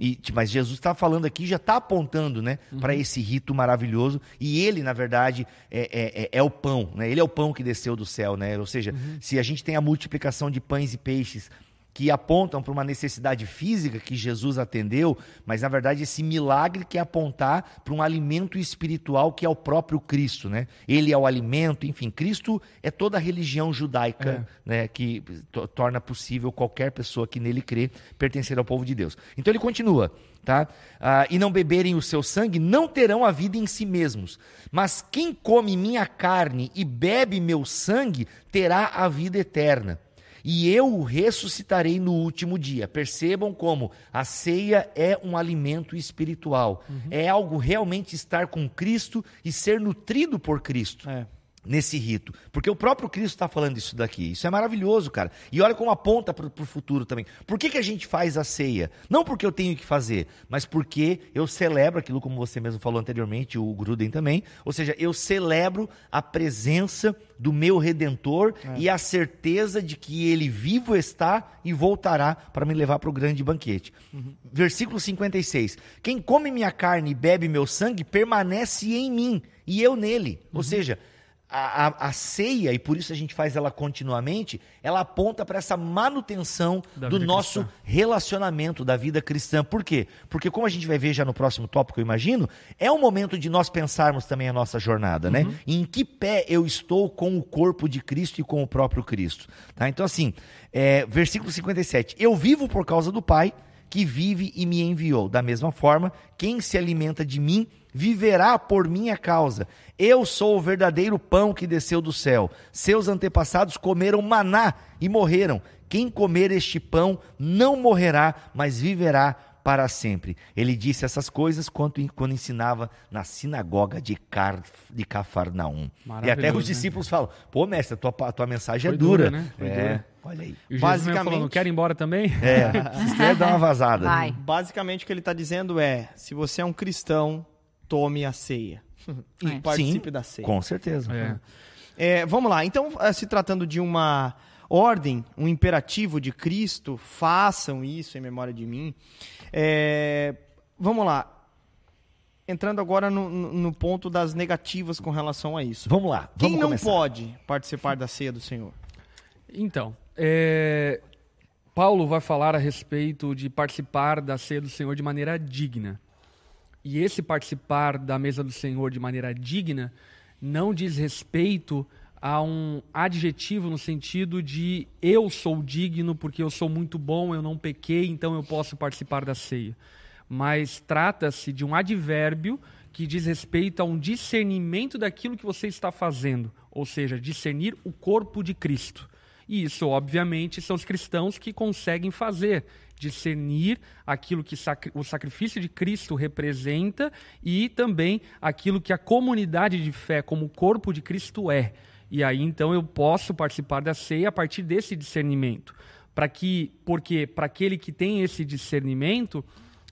E, mas Jesus está falando aqui, já está apontando né, para esse rito maravilhoso. E ele, na verdade, é, é- é- é o pão. Né? Ele é o pão que desceu do céu. Né? Ou seja, se a gente tem a multiplicação de pães e peixes que apontam para uma necessidade física que Jesus atendeu, mas na verdade esse milagre que é apontar para um alimento espiritual que é o próprio Cristo, né? Ele é o alimento, enfim, Cristo é toda a religião judaica, né, que to- torna possível qualquer pessoa que nele crê pertencer ao povo de Deus. Então ele continua, tá? Ah, e não beberem o seu sangue, não terão a vida em si mesmos. Mas quem come minha carne e bebe meu sangue terá a vida eterna e eu o ressuscitarei no último dia. Percebam como a ceia é um alimento espiritual. É algo realmente estar com Cristo e ser nutrido por Cristo. É. Nesse rito. Porque o próprio Cristo está falando isso daqui. Isso é maravilhoso, cara. E olha como aponta para o futuro também. Por que, que a gente faz a ceia? Não porque eu tenho que fazer, mas porque eu celebro aquilo, como você mesmo falou anteriormente, o Gruden também. Ou seja, eu celebro a presença do meu redentor e a certeza de que ele vivo está e voltará para me levar para o grande banquete. Versículo 56. Quem come minha carne e bebe meu sangue permanece em mim e eu nele. Ou seja, a, a- a ceia, e por isso a gente faz ela continuamente, ela aponta para essa manutenção Da do nosso cristã. relacionamento da vida cristã. Por quê? Porque, como a gente vai ver já no próximo tópico, eu imagino, é um momento de nós pensarmos também a nossa jornada, né? Em que pé eu estou com o corpo de Cristo e com o próprio Cristo. Tá? Então, assim, é, versículo 57. Eu vivo por causa do Pai que vive e me enviou. Da mesma forma, quem se alimenta de mim viverá por minha causa. Eu sou o verdadeiro pão que desceu do céu. Seus antepassados comeram maná e morreram. Quem comer este pão não morrerá, mas viverá para sempre. Ele disse essas coisas quando, quando ensinava na sinagoga de, Car, de Cafarnaum. E até os né? discípulos falam: pô, mestre, a tua, a tua mensagem Foi é dura. dura, né? Foi é, dura. olha aí. E o Basicamente- falando, quer ir embora também? É, se quiser dar uma vazada. Vai. Basicamente o que ele está dizendo é: se você é um cristão, tome a ceia. E É. participe Sim, da ceia. Com certeza. É. É, vamos lá. Então, eh, se tratando de uma ordem, um imperativo de Cristo, façam isso em memória de mim. É, vamos lá. Entrando agora no, no- ponto das negativas com relação a isso. Vamos lá. Quem Vamos não começar. pode participar da ceia do Senhor? Então, é, Paulo vai falar a respeito de participar da ceia do Senhor de maneira digna. E esse participar da mesa do Senhor de maneira digna não diz respeito a um adjetivo no sentido de eu sou digno porque eu sou muito bom, eu não pequei, então eu posso participar da ceia. Mas trata-se de um advérbio que diz respeito a um discernimento daquilo que você está fazendo, ou seja, discernir o corpo de Cristo. E isso, obviamente, são os cristãos que conseguem fazer, discernir aquilo que o sacrifício de Cristo representa e também aquilo que a comunidade de fé, como corpo de Cristo, é. E aí então eu posso participar da ceia a partir desse discernimento. Para que, porque para aquele que tem esse discernimento,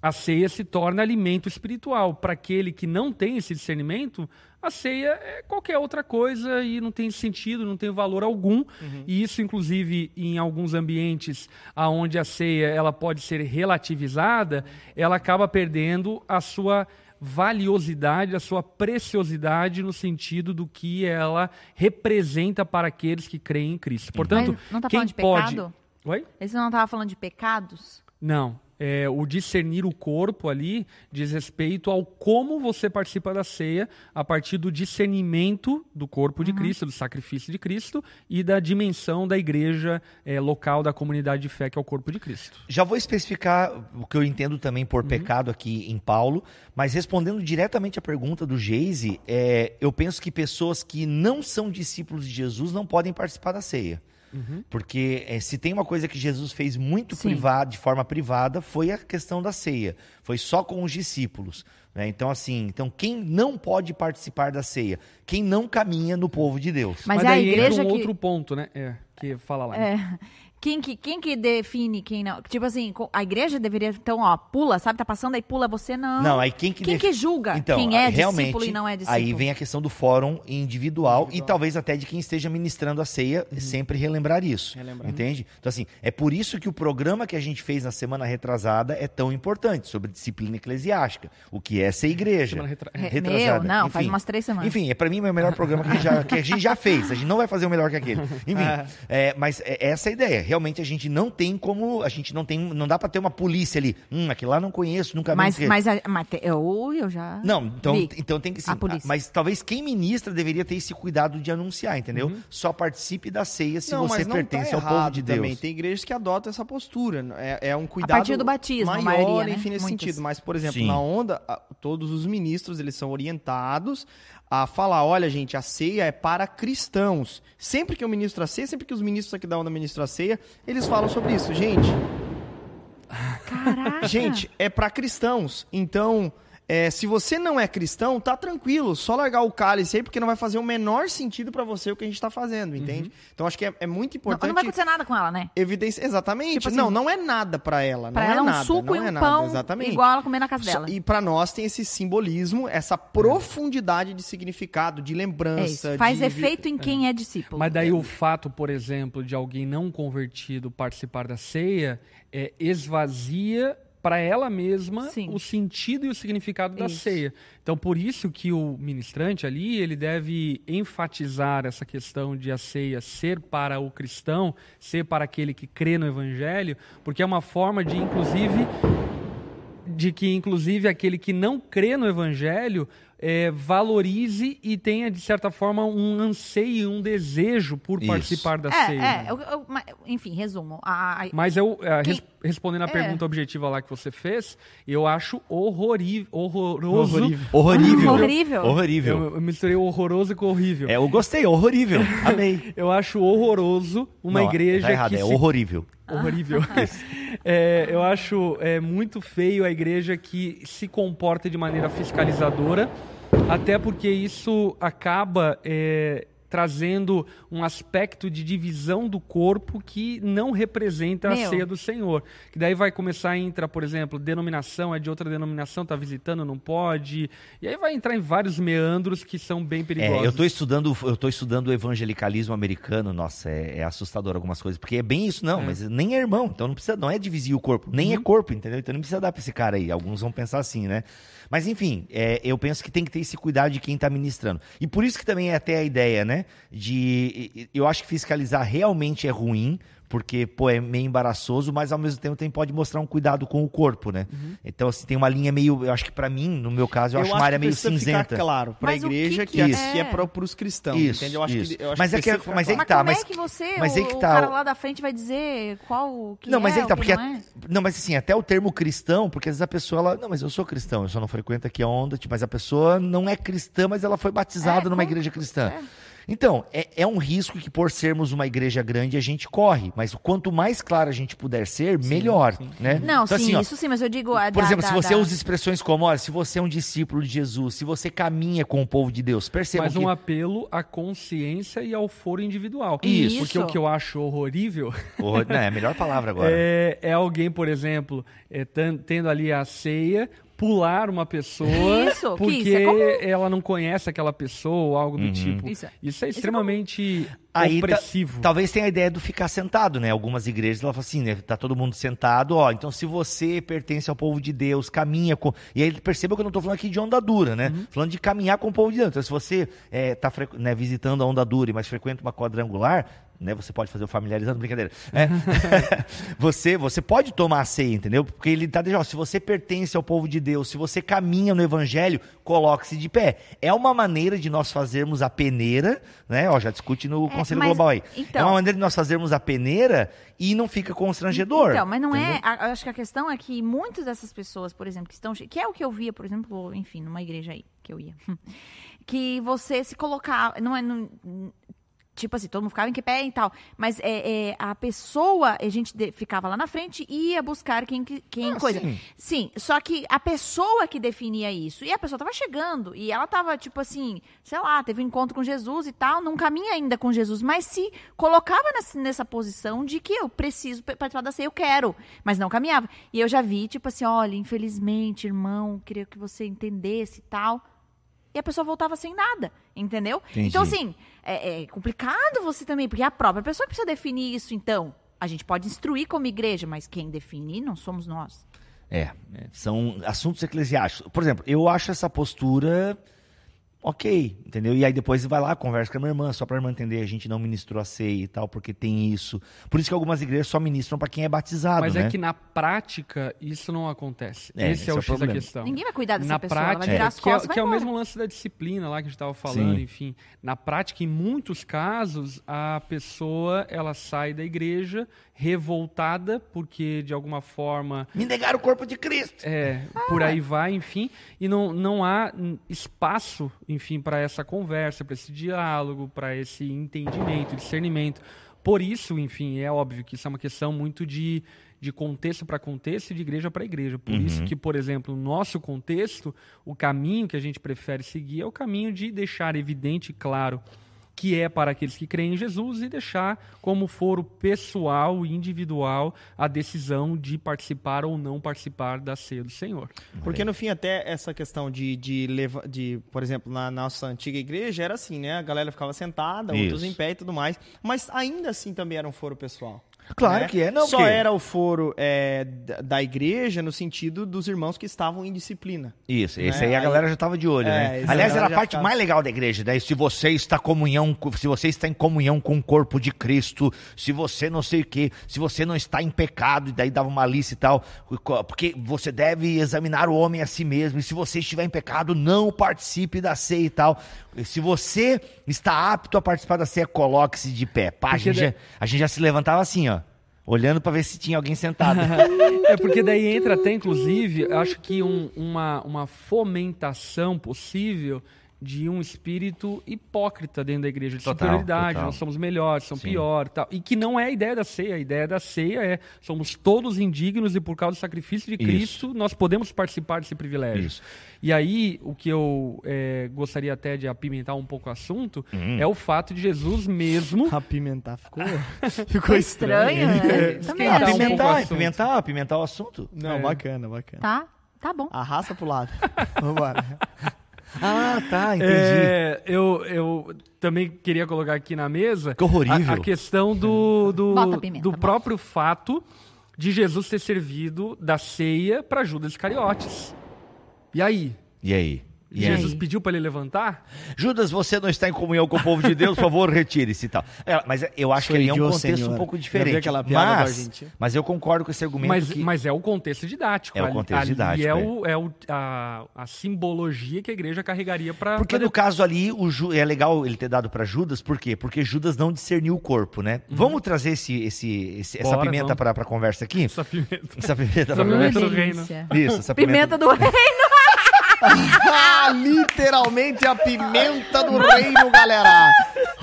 a ceia se torna alimento espiritual. Para aquele que não tem esse discernimento, a ceia é qualquer outra coisa e não tem sentido, não tem valor algum. Uhum. E isso, inclusive, em alguns ambientes onde a ceia ela pode ser relativizada, ela acaba perdendo a sua valiosidade, a sua preciosidade no sentido do que ela representa para aqueles que creem em Cristo. Portanto, Mas não está quem falando de pode... pecado? Oi? Esse não estava falando de pecados? Não é, o discernir o corpo ali diz respeito ao como você participa da ceia a partir do discernimento do corpo de uhum. Cristo, do sacrifício de Cristo e da dimensão da igreja é, local da comunidade de fé que é o corpo de Cristo. Já vou especificar o que eu entendo também por uhum. pecado aqui em Paulo, mas respondendo diretamente à pergunta do Geise, é, eu penso que pessoas que não são discípulos de Jesus não podem participar da ceia. Uhum. Porque é, se tem uma coisa que Jesus fez muito privado, de forma privada, foi a questão da ceia. Foi só com os discípulos. Né? Então, assim, então quem não pode participar da ceia? Quem não caminha no povo de Deus. Mas, Mas é a igreja entra um que... outro ponto, né? É, que fala lá. É. Quem que, quem que define quem não? Tipo assim, a igreja deveria, então, ó, pula, sabe? Tá passando aí, pula você, não. Não, aí quem que... Quem def... que julga então, quem é realmente, discípulo e não é discípulo? Aí vem a questão do fórum individual, individual. e talvez até de quem esteja ministrando a ceia, uhum. sempre relembrar isso. Relembrar. Entende? Então, assim, é por isso que o programa que a gente fez na semana retrasada é tão importante, sobre disciplina eclesiástica. O que é ser igreja. Semana retra... retrasada. Meu, não, Enfim, faz umas três semanas. Enfim, é para mim é o melhor programa que a, já, que a gente já fez. A gente não vai fazer o melhor que aquele. Enfim, é. É, mas é essa é a ideia. Realmente a gente não tem como. A gente não tem. Não dá para ter uma polícia ali. Hum, aquele lá não conheço, nunca mas, vi. Mas, mas eu, eu já. Não, então, então tem que sim. Mas talvez quem ministra deveria ter esse cuidado de anunciar, entendeu? Uhum. Só participe da ceia se não, você tá pertence tá ao povo de Deus. Também. Tem igrejas que adotam essa postura. É, é um cuidado. A partir do batismo, maior, maioria, né? enfim, nesse Muitas. sentido. Mas, por exemplo, sim. na onda, todos os ministros eles são orientados a falar, olha, gente, a ceia é para cristãos. Sempre que eu ministro a ceia, sempre que os ministros aqui da onda ministram a ceia, eles falam sobre isso. Gente, Caraca. gente, é para cristãos. Então, é, se você não é cristão, tá tranquilo, só largar o cálice aí, porque não vai fazer o menor sentido para você o que a gente tá fazendo, entende? Uhum. Então acho que é, é muito importante. Não, não, vai acontecer nada com ela, né? Evidência, exatamente. Tipo assim, não, não é nada para ela. Pra não ela é, é um nada, suco e um é nada, pão exatamente. igual ela comer na casa dela. E para nós tem esse simbolismo, essa profundidade de significado, de lembrança. É Faz de... efeito em quem é. é discípulo. Mas daí o fato, por exemplo, de alguém não convertido participar da ceia é, esvazia para ela mesma Sim. o sentido e o significado da isso. ceia. Então, por isso que o ministrante ali, ele deve enfatizar essa questão de a ceia ser para o cristão, ser para aquele que crê no evangelho, porque é uma forma de inclusive de que inclusive aquele que não crê no evangelho é, valorize e tenha, de certa forma, um anseio, um desejo por Isso. participar da é, ceia. É, eu, eu, enfim, resumo. A, a, Mas eu, é, res, respondendo a é. pergunta objetiva lá que você fez, eu acho horroriv, horroroso. Horrorível. Horrível. Horrorível. Eu, eu misturei horroroso com horrível. É, eu gostei, horrorível. Amei. eu acho horroroso uma Não, igreja tá errado, que é se... horrorível. Horrível. é, eu acho é, muito feio a igreja que se comporta de maneira fiscalizadora, até porque isso acaba é, trazendo um aspecto de divisão do corpo que não representa Meu. a ceia do Senhor. Que daí vai começar a entrar, por exemplo, denominação é de outra denominação, está visitando, não pode. E aí vai entrar em vários meandros que são bem perigosos. É, eu estou estudando, eu tô estudando o evangelicalismo americano, nossa, é, é, assustador algumas coisas, porque é bem isso, não, é. mas nem é irmão, então não precisa, não é dividir o corpo, nem é uhum. é corpo, entendeu? Então não precisa dar para esse cara aí. Alguns vão pensar assim, né? Mas enfim, é, eu penso que tem que ter esse cuidado de quem está ministrando. E por isso que também é até a ideia, né? De. Eu acho que fiscalizar realmente é ruim, porque, pô, é meio embaraçoso, mas ao mesmo tempo tem, pode mostrar um cuidado com o corpo, né? Uhum. Então, assim, tem uma linha meio, eu acho que pra mim, no meu caso, eu, acho uma área que meio cinzenta. ficar claro pra Mas o igreja que que, que aqui é? é para os cristãos, Isso, entende? Eu acho isso. que, eu acho Mas é que- mas é. Mas tá, como mas- é que você, mas o, é que o tá, cara o- lá da frente vai dizer qual o que não, mas é, é que tá, porque. não é? Não, mas assim, até o termo cristão, porque às vezes a pessoa, ela. Não, mas eu sou cristão, eu só não frequento aqui a onda, tipo, mas a pessoa não é cristã, mas ela foi batizada É, numa como- igreja cristã. é. Então, é, é um risco que por sermos uma igreja grande a gente corre, mas quanto mais claro a gente puder ser, melhor, né? Não, Então, sim, assim, ó, isso sim, mas eu digo... a Por da- exemplo, da- se você da- usa expressões como, olha, se você é um discípulo de Jesus, se você caminha com o povo de Deus, perceba Mas que... um apelo à consciência e ao foro individual. Isso. Porque o que eu acho horrorível Oh, não, é a melhor palavra agora. é, é alguém, por exemplo, é, tendo ali a ceia, pular uma pessoa Isso, que porque isso é ela não conhece aquela pessoa ou algo Uhum. do tipo. Isso é- Isso é é extremamente Aí tá- opressivo. talvez tenha a ideia do ficar sentado, né? Algumas igrejas ela fala assim, né? Tá todo mundo sentado, ó. Então, se você pertence ao povo de Deus, caminha com. E aí perceba que eu não tô falando aqui de onda dura, né? Uhum. Falando de caminhar com o povo de Deus. Então, se você é, tá frequ- né, visitando a onda dura, mas frequenta uma quadrangular, né? Você pode fazer o familiarizando, brincadeira. É. você, você pode tomar a ceia, entendeu? Porque ele tá dizendo, ó, se você pertence ao povo de Deus, se você caminha no evangelho, coloque-se de pé. É uma maneira de nós fazermos a peneira, né? Ó, já discute no É, Conselho mas- Global aí. então- é uma maneira de nós fazermos a peneira e não fica constrangedor. Então, mas não entendeu? é. a- acho que a questão é que muitas dessas pessoas, por exemplo, que estão. Que é o que eu via, por exemplo, enfim, numa igreja aí que eu ia. Que você se colocar. Não é. não- tipo assim, todo mundo ficava em que pé e tal. Mas é, é, a pessoa, a gente de- ficava lá na frente e ia buscar quem, que- quem Ah, coisa. sim. Sim, só que a pessoa que definia isso, e a pessoa tava chegando, e ela tava, tipo assim, sei lá, teve um encontro com Jesus e tal, não caminha ainda com Jesus, mas se colocava nessa, nessa posição de que eu preciso pa- participar da ceia, eu quero, mas não caminhava. E eu já vi, tipo assim, olha, infelizmente, irmão, queria que você entendesse e tal. E a pessoa voltava sem nada, entendeu? Entendi. Então, assim, é, é complicado você também, porque a própria pessoa precisa definir isso, então. A gente pode instruir como igreja, mas quem define não somos nós. É, é, são assuntos eclesiásticos. Por exemplo, eu acho essa postura ok, entendeu? E aí depois vai lá, conversa com a minha irmã, só pra irmã entender, a gente não ministrou a ceia e tal, porque tem isso. Por isso que algumas igrejas só ministram pra quem é batizado, Mas né? é que na prática isso não acontece. É, esse, esse é é o o X da problema. questão. Ninguém vai cuidar dessa na pessoa, ela vai prática, virar as que, é, costas e vai que é o embora. mesmo lance da disciplina lá que a gente estava falando, Sim. enfim. Na prática, em muitos casos, a pessoa ela sai da igreja revoltada porque de alguma forma Me negaram o corpo de Cristo. é, por aí vai, enfim, e não, não há espaço, enfim, para essa conversa, para esse diálogo, para esse entendimento, discernimento. Por isso, enfim, é óbvio que isso é uma questão muito de, de contexto para contexto e de igreja para igreja. Por isso que, por exemplo, no nosso contexto, o caminho que a gente prefere seguir é o caminho de deixar evidente e claro que é para aqueles que creem em Jesus e deixar como foro pessoal e individual a decisão de participar ou não participar da ceia do Senhor. Porque no fim, até essa questão de, de, leva, de, por exemplo, na nossa antiga igreja era assim, né? A galera ficava sentada, outros Isso. em pé e tudo mais. Mas ainda assim também era um foro pessoal. Claro né? que é, não, Só porque- era o foro é, da, igreja no sentido dos irmãos que estavam em disciplina. Isso, esse Né? aí a Aí- galera já estava de olho, É, né? esse Aliás, a era a parte ficava- mais legal da igreja, né? Se você está comunhão, com- se você está em comunhão com o corpo de Cristo, se você não sei o quê, se você não está em pecado, e daí dava uma lista e tal, porque você deve examinar o homem a si mesmo, e se você estiver em pecado, não participe da ceia e tal. Se você está apto a participar da ceia, coloque-se de pé. Pá, a, gente já, a gente já se levantava assim, ó. Olhando para ver se tinha alguém sentado. É porque daí entra até, inclusive, acho que um- uma, uma fomentação possível de um espírito hipócrita dentro da igreja, de Total, superioridade, total. nós somos melhores, são Sim. pior e tal. E que não é a ideia da ceia. A ideia da ceia é somos todos indignos e por causa do sacrifício de Isso. Cristo nós podemos participar desse privilégio. Isso. E aí, o que eu eh, gostaria até de apimentar um pouco o assunto Hum. é o fato de Jesus mesmo Apimentar ficou, ficou Ficou estranho, né? Também Ah, um apimentar, assunto. apimentar, apimentar o assunto. Não, É. bacana, bacana. Tá, tá bom. Arrasta pro lado. Vambora. Ah, tá, entendi. É, eu, eu também queria colocar aqui na mesa Que horrível. a, a questão do, do, pimenta, do bota. próprio fato de Jesus ter servido da ceia para Judas Iscariotes. E aí? E aí? E Jesus aí? pediu para ele levantar? Judas, você não está em comunhão com o povo de Deus, por favor, retire-se e tal. É, mas eu acho Sou que ali é um contexto senhora. um pouco diferente. vi aquela piada da mas, mas eu concordo com esse argumento Mas, que... mas é o contexto didático. É o contexto ali didático, é, é. o, é o- a, a simbologia que a igreja carregaria para. Porque no caso ali, o Ju- é legal ele ter dado para Judas, por quê? Porque Judas não discerniu o corpo, né? Vamos trazer esse, esse, esse- essa Uhum. Bora, pimenta vamos. para pra conversa aqui? Essa pimenta. Essa pimenta Essa pra pimenta conversa? do reino. Isso, essa Pimenta do rei. Ah, literalmente a pimenta do reino, galera.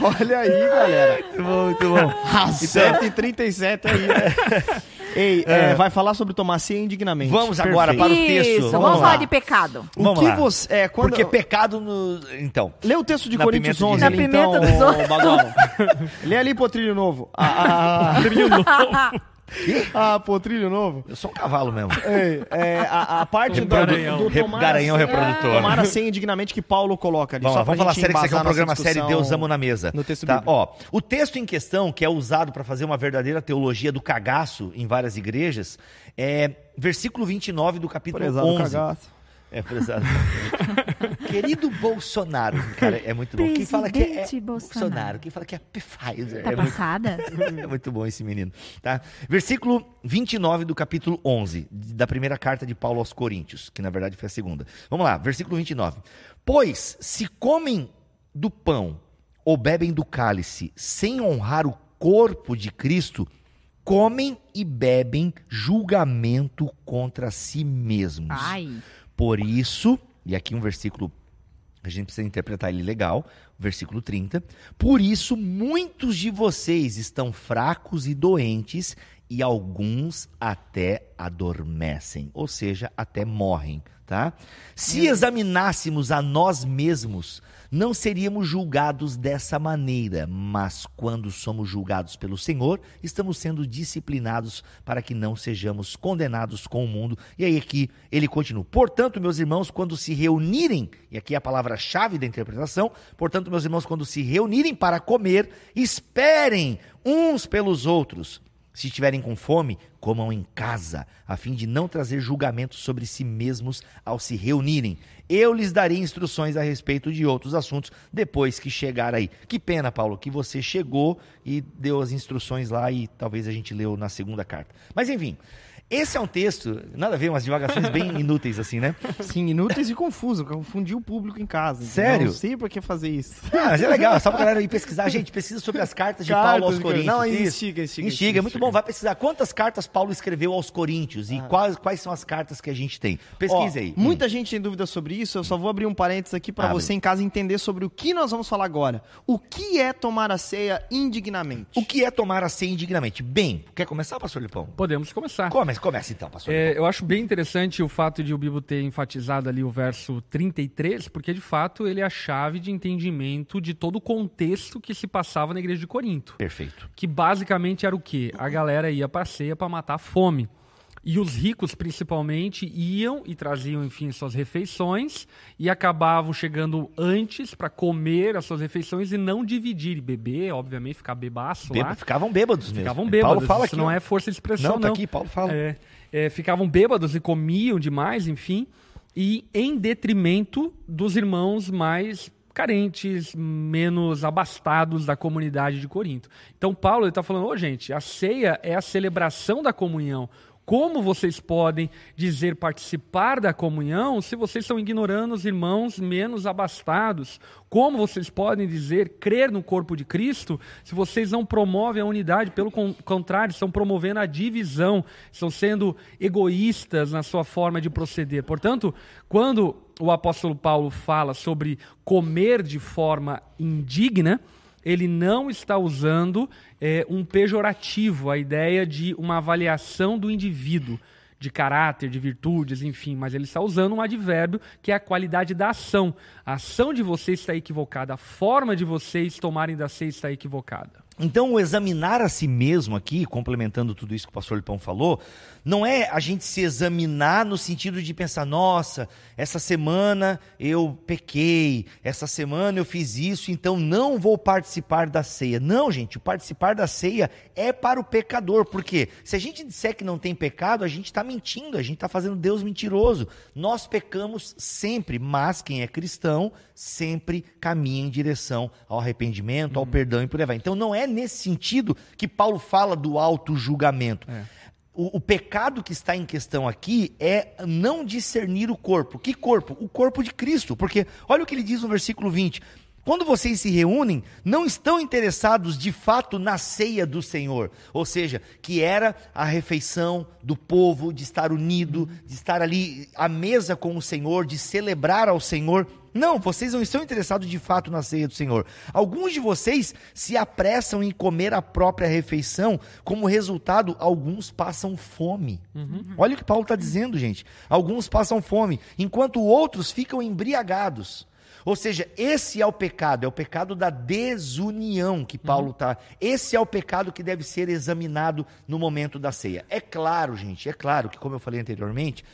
Olha aí, galera. Muito bom, muito bom. Às 7h37 aí, né? Ei, é, vai falar sobre tomar ceia indignamente. Vamos agora Perfeito. para o texto. Isso, Vamos vamos lá. falar de pecado. O Vamos que lá. você... É, quando... Porque pecado no... Então, Lê o texto de Na Coríntios pimenta 11 de ali, Na então, pimenta dos ô. Lê ali, pô, trilho novo. Ah, ah, ah, ah, pô, trilho novo. eu sou um cavalo mesmo. Ei, é, a, a parte do, Garanhão. do, do Re- tomar Garanhão reprodutor. Tomar a ceia indignamente que Paulo coloca ali. Pra vamos falar sério que isso aqui é um programa discussão Deus amo na mesa. No texto tá? Ó, o texto em questão, que é usado para fazer uma verdadeira teologia do cagaço em várias igrejas, é versículo 29 do capítulo Prezado 11. cagaço. É, prezado. Querido Bolsonaro, cara, é muito bom. Quem fala que é Presidente Bolsonaro. quem fala que é Pfizer. Tá é muito passada? é muito bom esse menino, tá? Versículo 29 do capítulo 11, da primeira carta de Paulo aos Coríntios, que na verdade foi a segunda. Vamos lá, versículo 29. Pois se comem do pão ou bebem do cálice sem honrar o corpo de Cristo, comem e bebem julgamento contra si mesmos. Ai. Por isso, e aqui um versículo, a gente precisa interpretar ele legal, versículo 30. Por isso, muitos de vocês estão fracos e doentes, e alguns até adormecem, ou seja, até morrem, tá? Se examinássemos a nós mesmos, não seríamos julgados dessa maneira, mas quando somos julgados pelo Senhor, estamos sendo disciplinados para que não sejamos condenados com o mundo. E aí aqui ele continua. Portanto, meus irmãos, quando se reunirem, e aqui é a palavra-chave da interpretação, portanto, meus irmãos, quando se reunirem para comer, esperem uns pelos outros. Se estiverem com fome, comam em casa, a fim de não trazer julgamento sobre si mesmos ao se reunirem. Eu lhes darei instruções a respeito de outros assuntos depois que chegar aí. Que pena, Paulo, que você chegou e deu as instruções lá e talvez a gente leu na segunda carta. Mas enfim, esse é um texto, nada a ver, umas divagações bem inúteis assim, né? Sim, inúteis e confuso. Confundir o público em casa. Sério? Não sei pra que fazer isso. Ah, mas é legal, é só pra galera ir pesquisar. Gente, pesquisa sobre as cartas de Paulo Cartas aos de Coríntios. Não, Isso. instiga, instiga, Instiga, é muito instiga. bom. Vai pesquisar quantas cartas Paulo escreveu aos Coríntios e quais, quais são as cartas que a gente tem. Pesquise Ó, aí. Muita gente tem dúvida sobre isso. Eu só vou abrir um parênteses aqui pra Abre. você em casa entender sobre o que nós vamos falar agora. O que é tomar a ceia indignamente? O que é tomar a ceia indignamente? Bem, quer começar, pastor Lipão? Podemos começar. Comece, comece então, pastor É, eu acho bem interessante o fato de o Bibo ter enfatizado ali o verso 33, porque de fato ele é a chave de entendimento de todo o contexto que se passava na igreja de Corinto. Perfeito. Que basicamente era o quê? A galera ia pra ceia para matar a fome. E os ricos, principalmente, iam e traziam, enfim, suas refeições e acabavam chegando antes para comer as suas refeições e não dividir e beber, obviamente, ficar bebaço Bêba- lá. Ficavam bêbados mesmo. Ficavam Paulo bêbados. fala Isso aqui, não ó. é força de expressão, Não, não. tá aqui, Paulo fala. É, é, ficavam bêbados e comiam demais, enfim, e em detrimento dos irmãos mais carentes, menos abastados da comunidade de Corinto. Então Paulo está falando, ô gente, a ceia é a celebração da comunhão. Como vocês podem dizer participar da comunhão se vocês estão ignorando os irmãos menos abastados? Como vocês podem dizer crer no corpo de Cristo se vocês não promovem a unidade? Pelo con- contrário, estão promovendo a divisão, estão sendo egoístas na sua forma de proceder. Portanto, quando o apóstolo Paulo fala sobre comer de forma indigna, ele não está usando é, um pejorativo, a ideia de uma avaliação do indivíduo, de caráter, de virtudes, enfim, mas ele está usando um advérbio que é a qualidade da ação. A ação de vocês está equivocada, a forma de vocês tomarem da ceia está equivocada. Então, o examinar a si mesmo aqui, complementando tudo isso que o pastor Lipão falou, não é a gente se examinar no sentido de pensar, nossa, essa semana eu pequei, essa semana eu fiz isso, então não vou participar da ceia. Não, gente, o participar da ceia é para o pecador, porque se a gente disser que não tem pecado, a gente está mentindo, a gente está fazendo Deus mentiroso. Nós pecamos sempre, mas quem é cristão sempre caminha em direção ao arrependimento, ao perdão e por aí vai. Então não é nesse sentido que Paulo fala do auto-julgamento. É. O, o pecado que está em questão aqui é não discernir o corpo. Que corpo? O corpo de Cristo. Porque olha o que ele diz no versículo 20. Quando vocês se reúnem, não estão interessados de fato na ceia do Senhor, ou seja, que era a refeição do povo, de estar unido, de estar ali à mesa com o Senhor, de celebrar ao Senhor. Não, vocês não estão interessados de fato na ceia do Senhor. Alguns de vocês se apressam em comer a própria refeição, como resultado, alguns passam fome. Olha o que Paulo está dizendo, gente. Alguns passam fome, enquanto outros ficam embriagados. Ou seja, esse é o pecado, é o pecado da desunião que Paulo está. Esse é o pecado que deve ser examinado no momento da ceia. É claro, gente, é claro que, como eu falei anteriormente,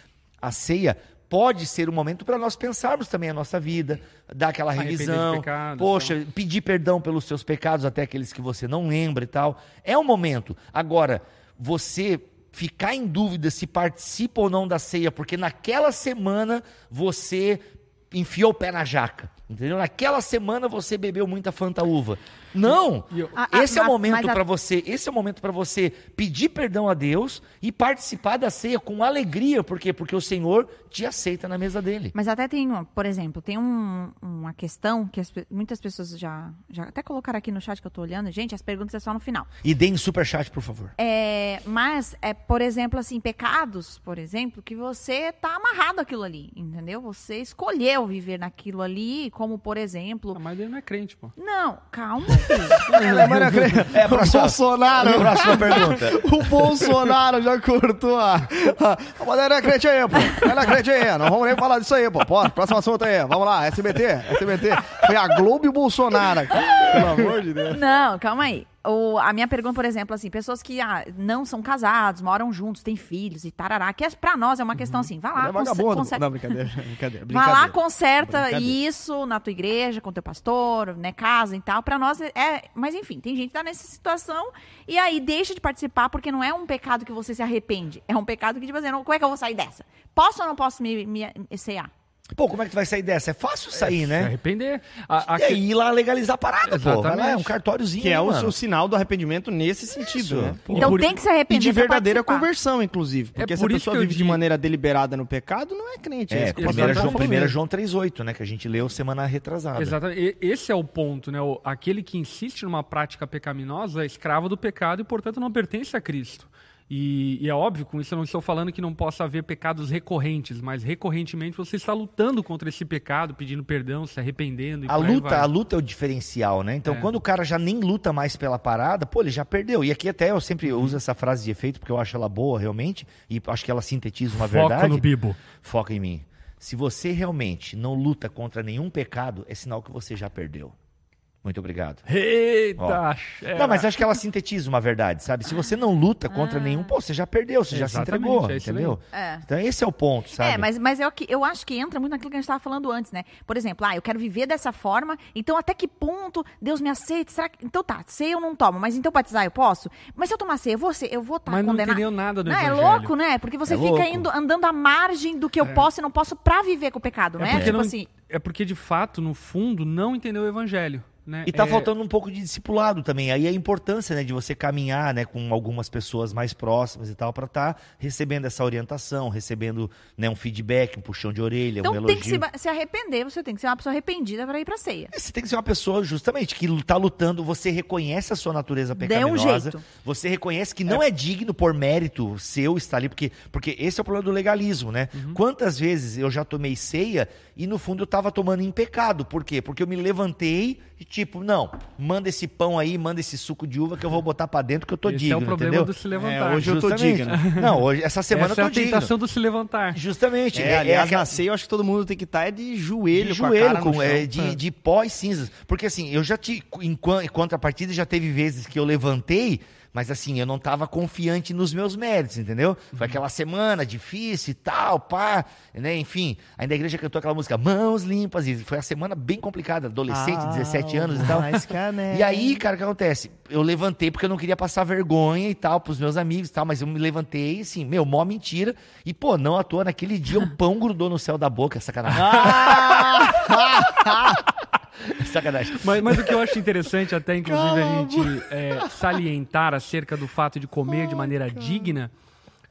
a ceia pode ser um momento para nós pensarmos também a nossa vida, dar aquela revisão, poxa, pedir perdão pelos seus pecados, até aqueles que você não lembra e tal. É um momento. Agora, você ficar em dúvida se participa ou não da ceia, porque naquela semana você enfiou o pé na jaca. Entendeu? Naquela semana você bebeu muita fanta uva. Não! Eu- A- a- Esse é o a- momento a- para você, esse é o momento para você pedir perdão a Deus e participar da ceia com alegria, por quê? Porque o Senhor te aceita na mesa dele. Mas até tem, um- por exemplo, tem um- uma questão que as muitas pessoas já, já até colocaram aqui no chat que eu tô olhando. Gente, as perguntas é só no final. E deem superchat, por favor. É, mas, é, por exemplo, assim, pecados, por exemplo, que você tá amarrado àquilo ali, entendeu? Você escolheu viver naquilo ali, como, por exemplo... Ah, mas ele não é crente, pô. Não, calma, É, o próxima- Bolsonaro. Próxima pergunta. O Bolsonaro já cortou a. a mas é crente aí, pô. Ela é crente aí. Não vamos nem falar disso aí, pô. Pô, próximo assunto aí. Vamos lá, SBT. SBT. Foi a Globo e o Bolsonaro. Pelo amor de Deus. Não, calma aí. O- a minha pergunta, por exemplo, assim, pessoas que ah, não são casados, moram juntos, têm filhos e tarará, que é, pra nós é uma questão assim, vai lá, é vagabundo. conserta- Não, brincadeira. Brincadeira. Vai lá, brincadeira. conserta Brincadeira. isso na tua igreja, com teu pastor, né, casa e tal. Pra nós é, é- Mas enfim, tem gente que tá nessa situação e aí deixa de participar porque não é um pecado que você se arrepende. É um pecado que, tipo assim, não- como é que eu vou sair dessa? Posso ou não posso me, me, me cear? Pô, como é que tu vai sair dessa? É fácil sair, Se né? arrepender. A, a E aí ir lá legalizar a parada, pô. Vai lá, é um Exatamente. cartóriozinho. Que é o, sinal do arrependimento nesse sentido, Isso. né? Pô. então por- tem que se E arrepender. de pra verdadeira conversão, inclusive. Porque É se a pessoa vive de digo- maneira deliberada no pecado, não é crente. É, 1 tá João, falando 1 mesmo. João 3,8, né? Que a gente leu semana retrasada. Exatamente. E- Esse é o ponto, né? O- Aquele que insiste numa prática pecaminosa é escravo do pecado e, portanto, não pertence a Cristo. E, e é óbvio, com isso eu não estou falando que não possa haver pecados recorrentes, mas recorrentemente você está lutando contra esse pecado, pedindo perdão, se arrependendo. A luta, a luta é o diferencial, né? Então, É. quando o cara já nem luta mais pela parada, pô, ele já perdeu. E aqui até eu sempre Uhum. uso essa frase de efeito, porque eu acho ela boa, realmente, e acho que ela sintetiza uma verdade. no Bibo. Foca em mim. Se você realmente não luta contra nenhum pecado, é sinal que você já perdeu. Muito obrigado. Eita! É. Não, mas acho que ela sintetiza uma verdade, sabe? Se você não luta contra nenhum, pô, você já perdeu, você já se Exatamente, entregou, é entendeu? É. Então esse é o ponto, sabe? É, mas, mas eu, que- eu acho que entra muito naquilo que a gente estava falando antes, né? Por exemplo, ah, eu quero viver dessa forma, então até que ponto Deus me aceita? Será que... Então tá, ceia eu não tomo, mas então batizar eu posso? Mas se eu tomar ceia, eu vou, ser, eu vou estar Mas não condenado. entendeu nada do não, é louco, né? Porque você É fica louco. indo, andando à margem do que eu posso e não posso pra viver com o pecado, né? porque Tipo não- assim, é porque, de fato, no fundo, não entendeu o evangelho. Né? E tá É- faltando um pouco de discipulado também. Aí a importância, né, de você caminhar, né, com algumas pessoas mais próximas e tal, para estar recebendo essa orientação, recebendo, né, um feedback, um puxão de orelha, um então elogio. tem que se, se arrepender, você tem que ser uma pessoa arrependida pra ir pra ceia. Você tem que ser uma pessoa, justamente, que tá lutando, você reconhece a sua natureza Dê um pecaminosa, jeito. você reconhece que não é. digno por mérito seu estar ali, porque, porque esse é o problema do legalismo, né? Uhum. Quantas vezes eu já tomei ceia e no fundo eu tava tomando em pecado, por quê? Porque eu me levantei e Tipo, não, manda esse pão aí, manda esse suco de uva que eu vou botar pra dentro que eu tô Esse digno, é o problema entendeu? do se levantar. É, hoje eu tô Justamente. digno. Não, hoje, essa semana Essa eu é tô a digno. tentação do se levantar. Justamente. É, aliás, aquela- na ceia eu acho que todo mundo tem que estar de joelho, de com a joelho, com, chão. é, de, de pó e cinzas. Porque assim, eu já te. Em, em contrapartida, já teve vezes que eu levantei, mas assim, eu não tava confiante nos meus méritos, entendeu? Uhum. Foi aquela semana difícil e tal, pá, né? Enfim, ainda a igreja cantou aquela música Mãos Limpas, e foi a semana bem complicada, adolescente, Ah, 17 anos e tal. mais canela. E aí, cara, o que acontece? Eu levantei porque eu não queria passar vergonha e tal pros meus amigos e tal, mas eu me levantei, assim, meu, mó mentira. E, pô, não à toa, naquele dia o pão grudou no céu da boca, sacanagem. sacanagem. Mas, mas o que eu acho interessante, até inclusive a gente é, salientar acerca do fato de comer de maneira digna,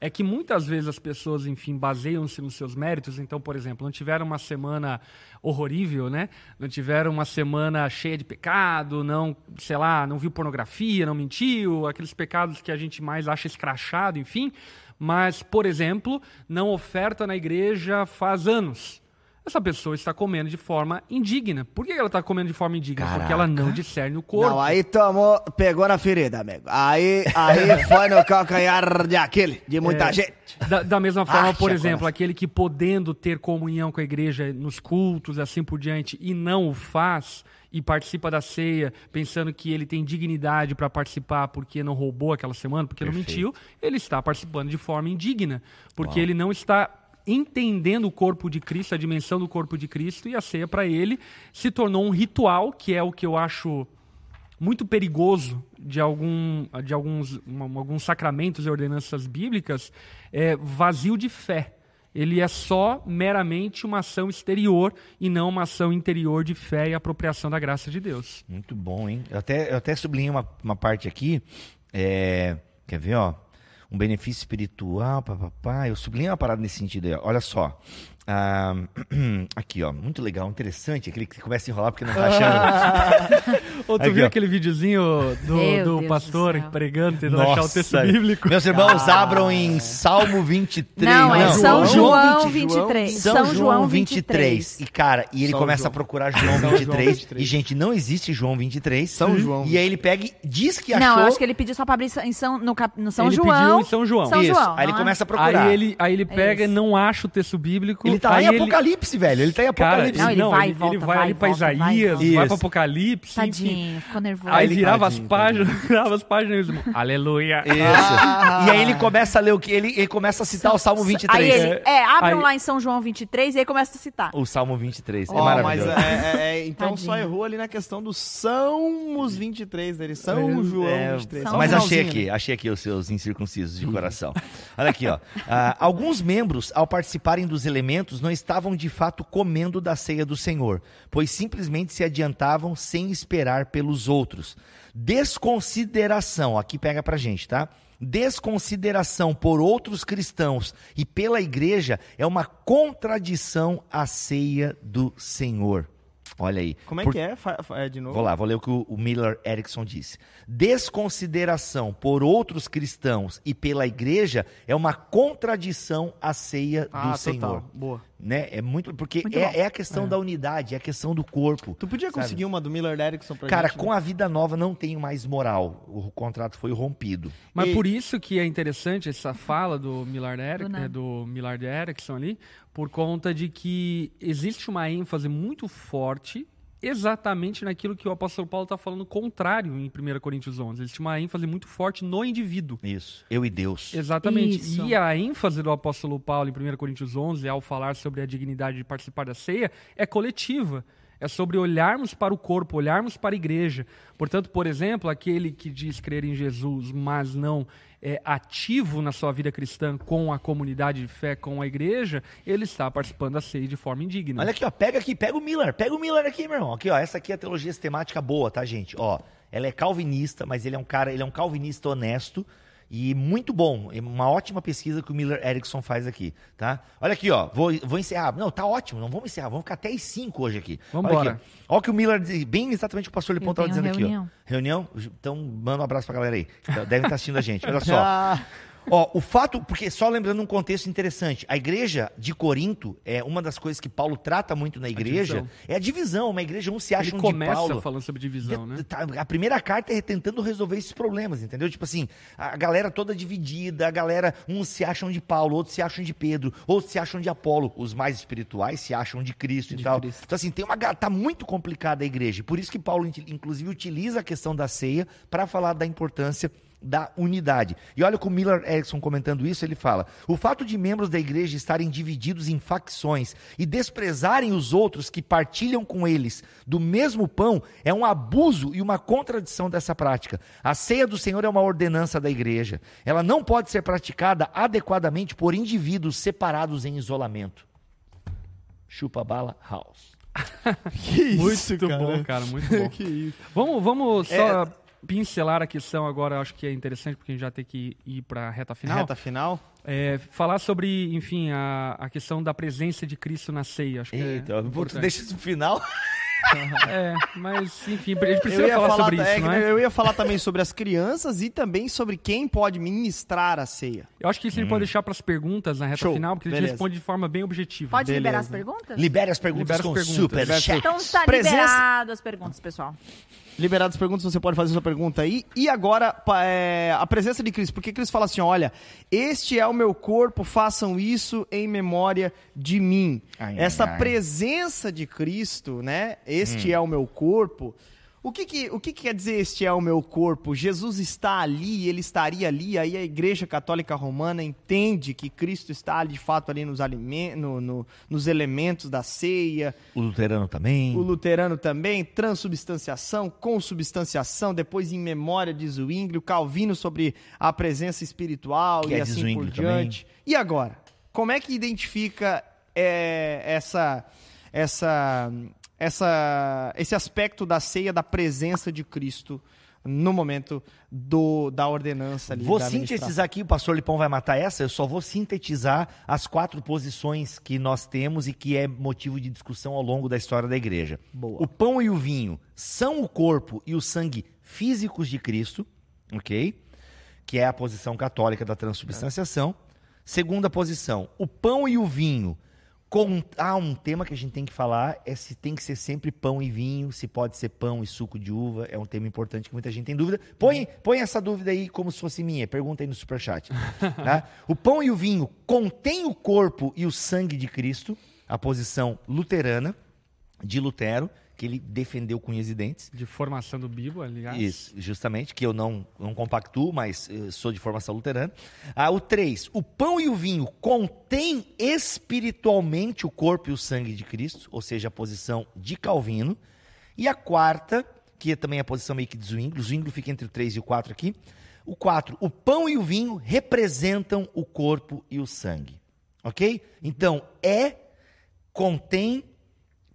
é que muitas vezes as pessoas, enfim, baseiam-se nos seus méritos. Então, por exemplo, não tiveram uma semana horrorível, né? Não tiveram uma semana cheia de pecado, não, sei lá, não viu pornografia, não mentiu, aqueles pecados que a gente mais acha escrachado, enfim. Mas, por exemplo, não oferta na igreja faz anos. Essa pessoa está comendo de forma indigna. Por que ela está comendo de forma indigna? Porque ela não discerne o corpo. Não, aí tomou, pegou na ferida, amigo. Aí, aí foi no calcanhar de aquele, de muita É, gente. Da, da mesma forma, Acha, por exemplo, aquele que podendo ter comunhão com a igreja nos cultos, assim por diante, e não o faz, e participa da ceia, pensando que ele tem dignidade para participar porque não roubou aquela semana, porque não mentiu, ele está participando de forma indigna, porque ele não está entendendo o corpo de Cristo, a dimensão do corpo de Cristo, e a ceia para ele se tornou um ritual, que é o que eu acho muito perigoso de, algum, de alguns, alguns sacramentos e ordenanças bíblicas é vazio de fé. Ele é só meramente uma ação exterior e não uma ação interior de fé e apropriação da graça de Deus. Muito bom, hein? Eu até, eu até sublinhei uma, uma parte aqui. é, quer ver, ó? Um benefício espiritual, papapá. Eu sublinhei uma parada nesse sentido aí. Olha só. Ah, aqui, ó. Muito legal, interessante. Aquele que começa a enrolar porque não tá achando. Ou tu Aqui, viu ó. aquele videozinho do, do pastor do pregando, tentando achar o texto Nossa. bíblico? Meus irmãos, abram em Salmo 23. Não, é São João 20, 23. São, João 23. 23. E, cara, e ele São começa João. a procurar João São 23, João 23. E, gente, não existe João 23. São João E aí ele pega e diz que achou. Não, eu acho que ele pediu só pra abrir em São, no, cap- no São Ele João. pediu em São João. São Isso. João. Aí ele não é? começa a procurar. Aí ele, aí ele pega e isso. não acha o texto bíblico. Ele tá aí em Apocalipse, velho. Ele tá em Cara, Apocalipse. Não, ele vai e ele, volta, ele vai, vai ali pra volta, vai Isaías, vai Isso. pro Apocalipse. enfim. Tadinho, ficou nervoso. Aí ele- virava as Tadinho, páginas, virava as páginas e aleluia. Isso. E aí ele começa a ler o que? Ele, ele começa a citar o Salmo 23. Aí ele, é, abram Aí- lá em São João 23 e aí começa a citar. O Salmo 23. é Ó, mas maravilhoso. é, é, é, então só Tadinho. errou ali na questão dos Salmos 23 dele. São João É, 23. São Só mas achei aqui, achei aqui os seus incircuncisos de coração. Olha aqui, ó. Ah, alguns membros, ao participarem dos elementos, não estavam de fato comendo da ceia do Senhor, pois simplesmente se adiantavam sem esperar pelos outros. Desconsideração, aqui pega pra gente, tá? Desconsideração por outros cristãos e pela igreja é uma contradição à ceia do Senhor. Olha aí. Como é Por- que é? É de novo? Vou lá, vou ler o que o, Miller Erickson disse. Desconsideração por outros cristãos e pela igreja é uma contradição à ceia Ah, do Senhor. total. Boa. Né? É muito porque Muito é, é a questão da unidade, é a questão do corpo. Tu podia Sabe? conseguir uma do Miller Erickson pra Cara, gente? com a vida nova não tenho mais moral. O contrato foi rompido. Mas E- por isso que é interessante essa fala do Millard, Eric, Do eh, do Millard Erickson ali, por conta de que existe uma ênfase muito forte exatamente naquilo que o apóstolo Paulo está falando contrário em 1 Coríntios 11. Existe uma ênfase muito forte no indivíduo. Isso. Eu e Deus. Exatamente. Isso. E a ênfase do apóstolo Paulo em 1 Coríntios 11, ao falar sobre a dignidade de participar da ceia, é coletiva. É sobre olharmos para o corpo, olharmos para a igreja. Portanto, por exemplo, aquele que diz crer em Jesus, mas não é ativo na sua vida cristã com a comunidade de fé, com a igreja, ele está participando da ceia de forma indigna. Olha aqui, ó, pega aqui, pega o Miller, pega o Miller aqui, meu irmão. Aqui, ó, essa aqui é a teologia sistemática boa, tá, gente? Ó, ela é calvinista, mas ele é um cara, ele é um calvinista honesto e muito bom. É uma ótima pesquisa que o Miller Erickson faz aqui, tá? Olha aqui, ó, vou, vou encerrar. Não, tá ótimo, não vamos encerrar, vamos ficar até as 5 hoje aqui. Vambora. Olha aqui. Olha o que o Miller diz, bem exatamente o que o pastor Lipão Eu tava tenho dizendo aqui, reunião. ó. Reunião? Então, manda um abraço pra galera aí. Devem estar assistindo a gente. Olha só. Ó, o fato, porque só lembrando um contexto interessante, a igreja de Corinto é uma das coisas que Paulo trata muito na igreja, divisão. é a divisão. Uma igreja um se acha Ele um de começa Paulo. falando sobre divisão, De- né? tá, A primeira carta é tentando resolver esses problemas, entendeu? Tipo assim, a galera toda dividida, a galera, uns se acham de Paulo, outros se acham de Pedro, outros se acham de Apolo, os mais espirituais se acham de Cristo De e tal. Cristo. Então assim, tem uma tá muito complicada a igreja, por isso que Paulo in- inclusive utiliza a questão da ceia para falar da importância da unidade. E olha com o Miller Erickson comentando isso, ele fala: "O fato de membros da igreja estarem divididos em facções e desprezarem os outros que partilham com eles do mesmo pão é um abuso e uma contradição dessa prática. A ceia do Senhor é uma ordenança da igreja. Ela não pode ser praticada adequadamente por indivíduos separados em isolamento." Chupa bala house. Que Muito bom, cara, muito bom. que isso. Vamos, vamos É. pincelar a questão agora, acho que é interessante, porque a gente já tem que ir para a reta final. Reta final. É, falar sobre, enfim, a, a questão da presença de Cristo na ceia. Acho que Eita, é pô, tu deixa isso pro final. É, mas, enfim, a gente precisa falar, falar, sobre é, isso, não é? eu ia falar também sobre as crianças e também sobre quem pode ministrar a ceia. Eu acho que isso a gente pode deixar para as perguntas na reta Show, final, porque a gente responde de forma bem objetiva. Pode Beleza. liberar as perguntas? Libere as perguntas Libera as com perguntas. super chat. Então está Presença- liberado as perguntas, pessoal. Liberadas as perguntas, você pode fazer sua pergunta aí. E agora, é, a presença de Cristo. Porque Cristo fala assim: olha, este é o meu corpo, façam isso em memória de mim. Ai, Essa ai, ai. presença de Cristo, né? Este Hum. é o meu corpo. O que que, o que que quer dizer este é o meu corpo? Jesus está ali, ele estaria ali, aí a Igreja Católica Romana entende que Cristo está de fato ali nos, alimen no- no- nos elementos da ceia, O luterano também. o luterano também, transubstanciação, consubstanciação, depois em memória de Zwingli, o Calvino sobre a presença espiritual Que e é assim Zwingli por também. diante. E agora, como é que identifica é, essa, essa, essa, esse aspecto da ceia da presença de Cristo no momento do, da ordenança ali? Vou sintetizar aqui, o pastor Lipão vai matar essa, eu só vou sintetizar as quatro posições que nós temos e que é motivo de discussão ao longo da história da igreja. Boa. O pão e o vinho são o corpo e o sangue físicos de Cristo, ok? Que é a posição católica da transubstanciação. Segunda posição, o pão e o vinho. Com... Ah, um tema que a gente tem que falar é se tem que ser sempre pão e vinho, se pode ser pão e suco de uva. É um tema importante que muita gente tem dúvida. Põe, põe essa dúvida aí como se fosse minha. Pergunta aí no superchat. tá? O pão e o vinho contém o corpo e o sangue de Cristo, a posição luterana, de Lutero, que ele defendeu com unhas e dentes. De formação do Bíblia, aliás. Isso, justamente, que eu não, não compactuo, mas eh, sou de formação luterana. Ah, o 3. O pão e o vinho contém espiritualmente o corpo e o sangue de Cristo, ou seja, a posição de Calvino. E a quarta, que é também a posição meio que de Zwingli, o Zwingli fica entre o 3 e o 4 aqui. O 4. O pão e o vinho representam o corpo e o sangue. Ok? Então, é, contém,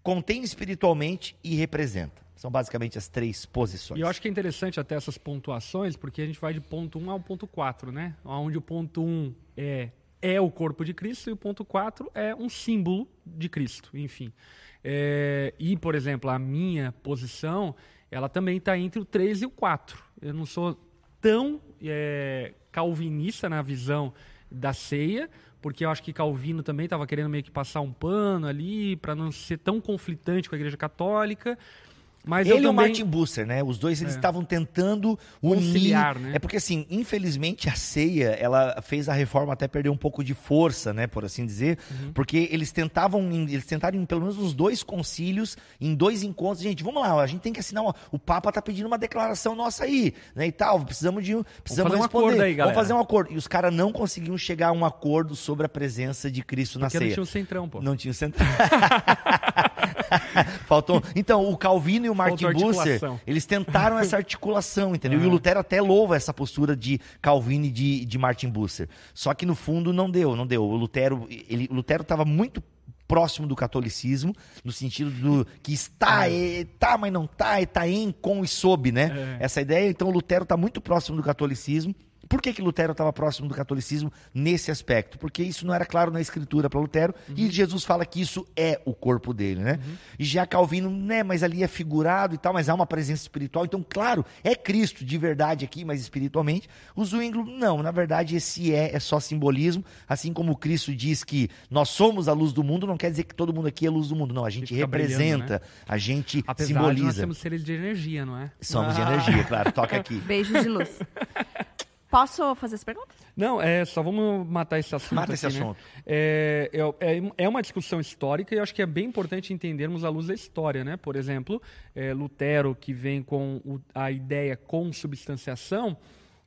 contém espiritualmente e representa. São basicamente as três posições. E eu acho que é interessante até essas pontuações, porque a gente vai de ponto 1 ao ponto 4, né? Onde o ponto 1 é, é o corpo de Cristo e o ponto 4 é um símbolo de Cristo, enfim. É, e, por exemplo, a minha posição, ela também está entre o 3 e o 4. Eu não sou tão é, calvinista na visão da ceia, porque eu acho que Calvino também estava querendo meio que passar um pano ali para não ser tão conflitante com a Igreja Católica. Mas Ele e o. Martin Busser, né? Os dois eles É. estavam tentando unir. Conciliar, né? É porque assim, infelizmente a ceia, ela fez a reforma até perder um pouco de força, né, por assim dizer, Uhum. porque eles tentavam, eles tentaram em pelo menos nos dois concílios, em dois encontros, gente, vamos lá, a gente tem que assinar uma, o Papa tá pedindo uma declaração nossa aí, né, e tal, precisamos de um- precisamos fazer um responder. acordo aí, Vamos galera. fazer um acordo. E os caras não conseguiam chegar a um acordo sobre a presença de Cristo na Porque ceia. não tinha o centrão, pô. Não tinha o centro. Faltou. Então, o Calvino e o Martin Faltou Busser, eles tentaram essa articulação, entendeu? E o Lutero até louva essa postura de Calvino e de, de Martin Busser. Só que no fundo não deu, não deu. O Lutero, ele, o Lutero estava muito próximo do catolicismo, no sentido do que está, é, tá, mas não tá, é tá em, com e sob, né? É. Essa ideia, então o Lutero está muito próximo do catolicismo, Por que, que Lutero estava próximo do catolicismo nesse aspecto? Porque isso não era claro na escritura para Lutero e Jesus fala que isso é o corpo dele, né? E já Calvino, né, mas ali é figurado e tal, mas há uma presença espiritual, então, claro, é Cristo de verdade aqui, mas espiritualmente. O Zwingli, não, na verdade, esse é, é só simbolismo, assim como Cristo diz que nós somos a luz do mundo, não quer dizer que todo mundo aqui é luz do mundo, não, a gente representa, a gente Apesar de nós simboliza. temos seres de energia, não é? Somos de Ah. energia, claro, toca aqui. Beijos de luz. Posso fazer as perguntas? Não, é só vamos matar esse assunto. Mata esse aqui, né? assunto. É, é, é- é uma discussão histórica e eu acho que é bem importante entendermos à luz da história, né? Por exemplo, é, Lutero, que vem com o- a ideia consubstanciação,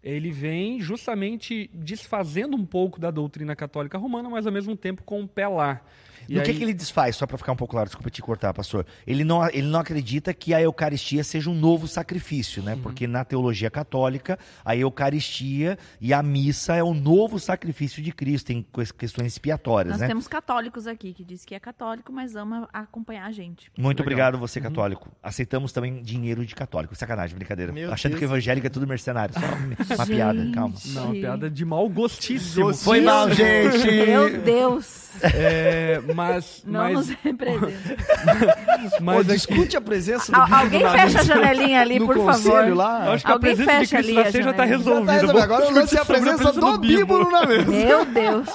ele vem justamente desfazendo um pouco da doutrina católica romana, mas ao mesmo tempo com o pé lá. E No que, aí- que ele desfaz, só para ficar um pouco claro, desculpa te cortar, pastor. Ele não, ele não acredita que a Eucaristia seja um novo sacrifício, Uhum. né? Porque na teologia católica, a Eucaristia e a missa é o novo sacrifício de Cristo, tem que- questões expiatórias, Nós né? temos católicos aqui que diz que é católico, mas ama acompanhar a gente. Muito Legal. obrigado, Uhum. você católico. Aceitamos também dinheiro de católico. Sacanagem, brincadeira. Meu Achando Deus. que evangélico é tudo mercenário. Só uma piada, calma. Não, uma piada de mau gostíssimo. Gostíssimo. Foi mal, gente! Meu Deus! É, mas, Não mas, nos representa. mas aqui- discute a presença do alguém fecha a janelinha ali, por favor. lá. Eu acho que a Alguém presença de fecha Cristo ali na a ceia já está janela. Já tá resolvida. resolvido. Agora é a presença do Bíblo na mesa. Meu Deus!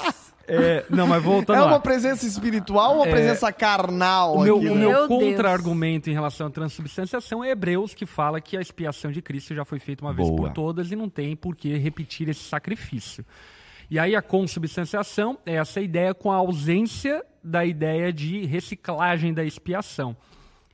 É, não, mas voltando É lá. uma presença espiritual ou uma É, presença carnal O meu, aqui, né? meu contra-argumento em relação à transubstanciação é Hebreus, que fala que a expiação de Cristo já foi feita uma vez Boa. por todas e não tem por que repetir esse sacrifício. E aí a consubstanciação é essa ideia com a ausência da ideia de reciclagem da expiação.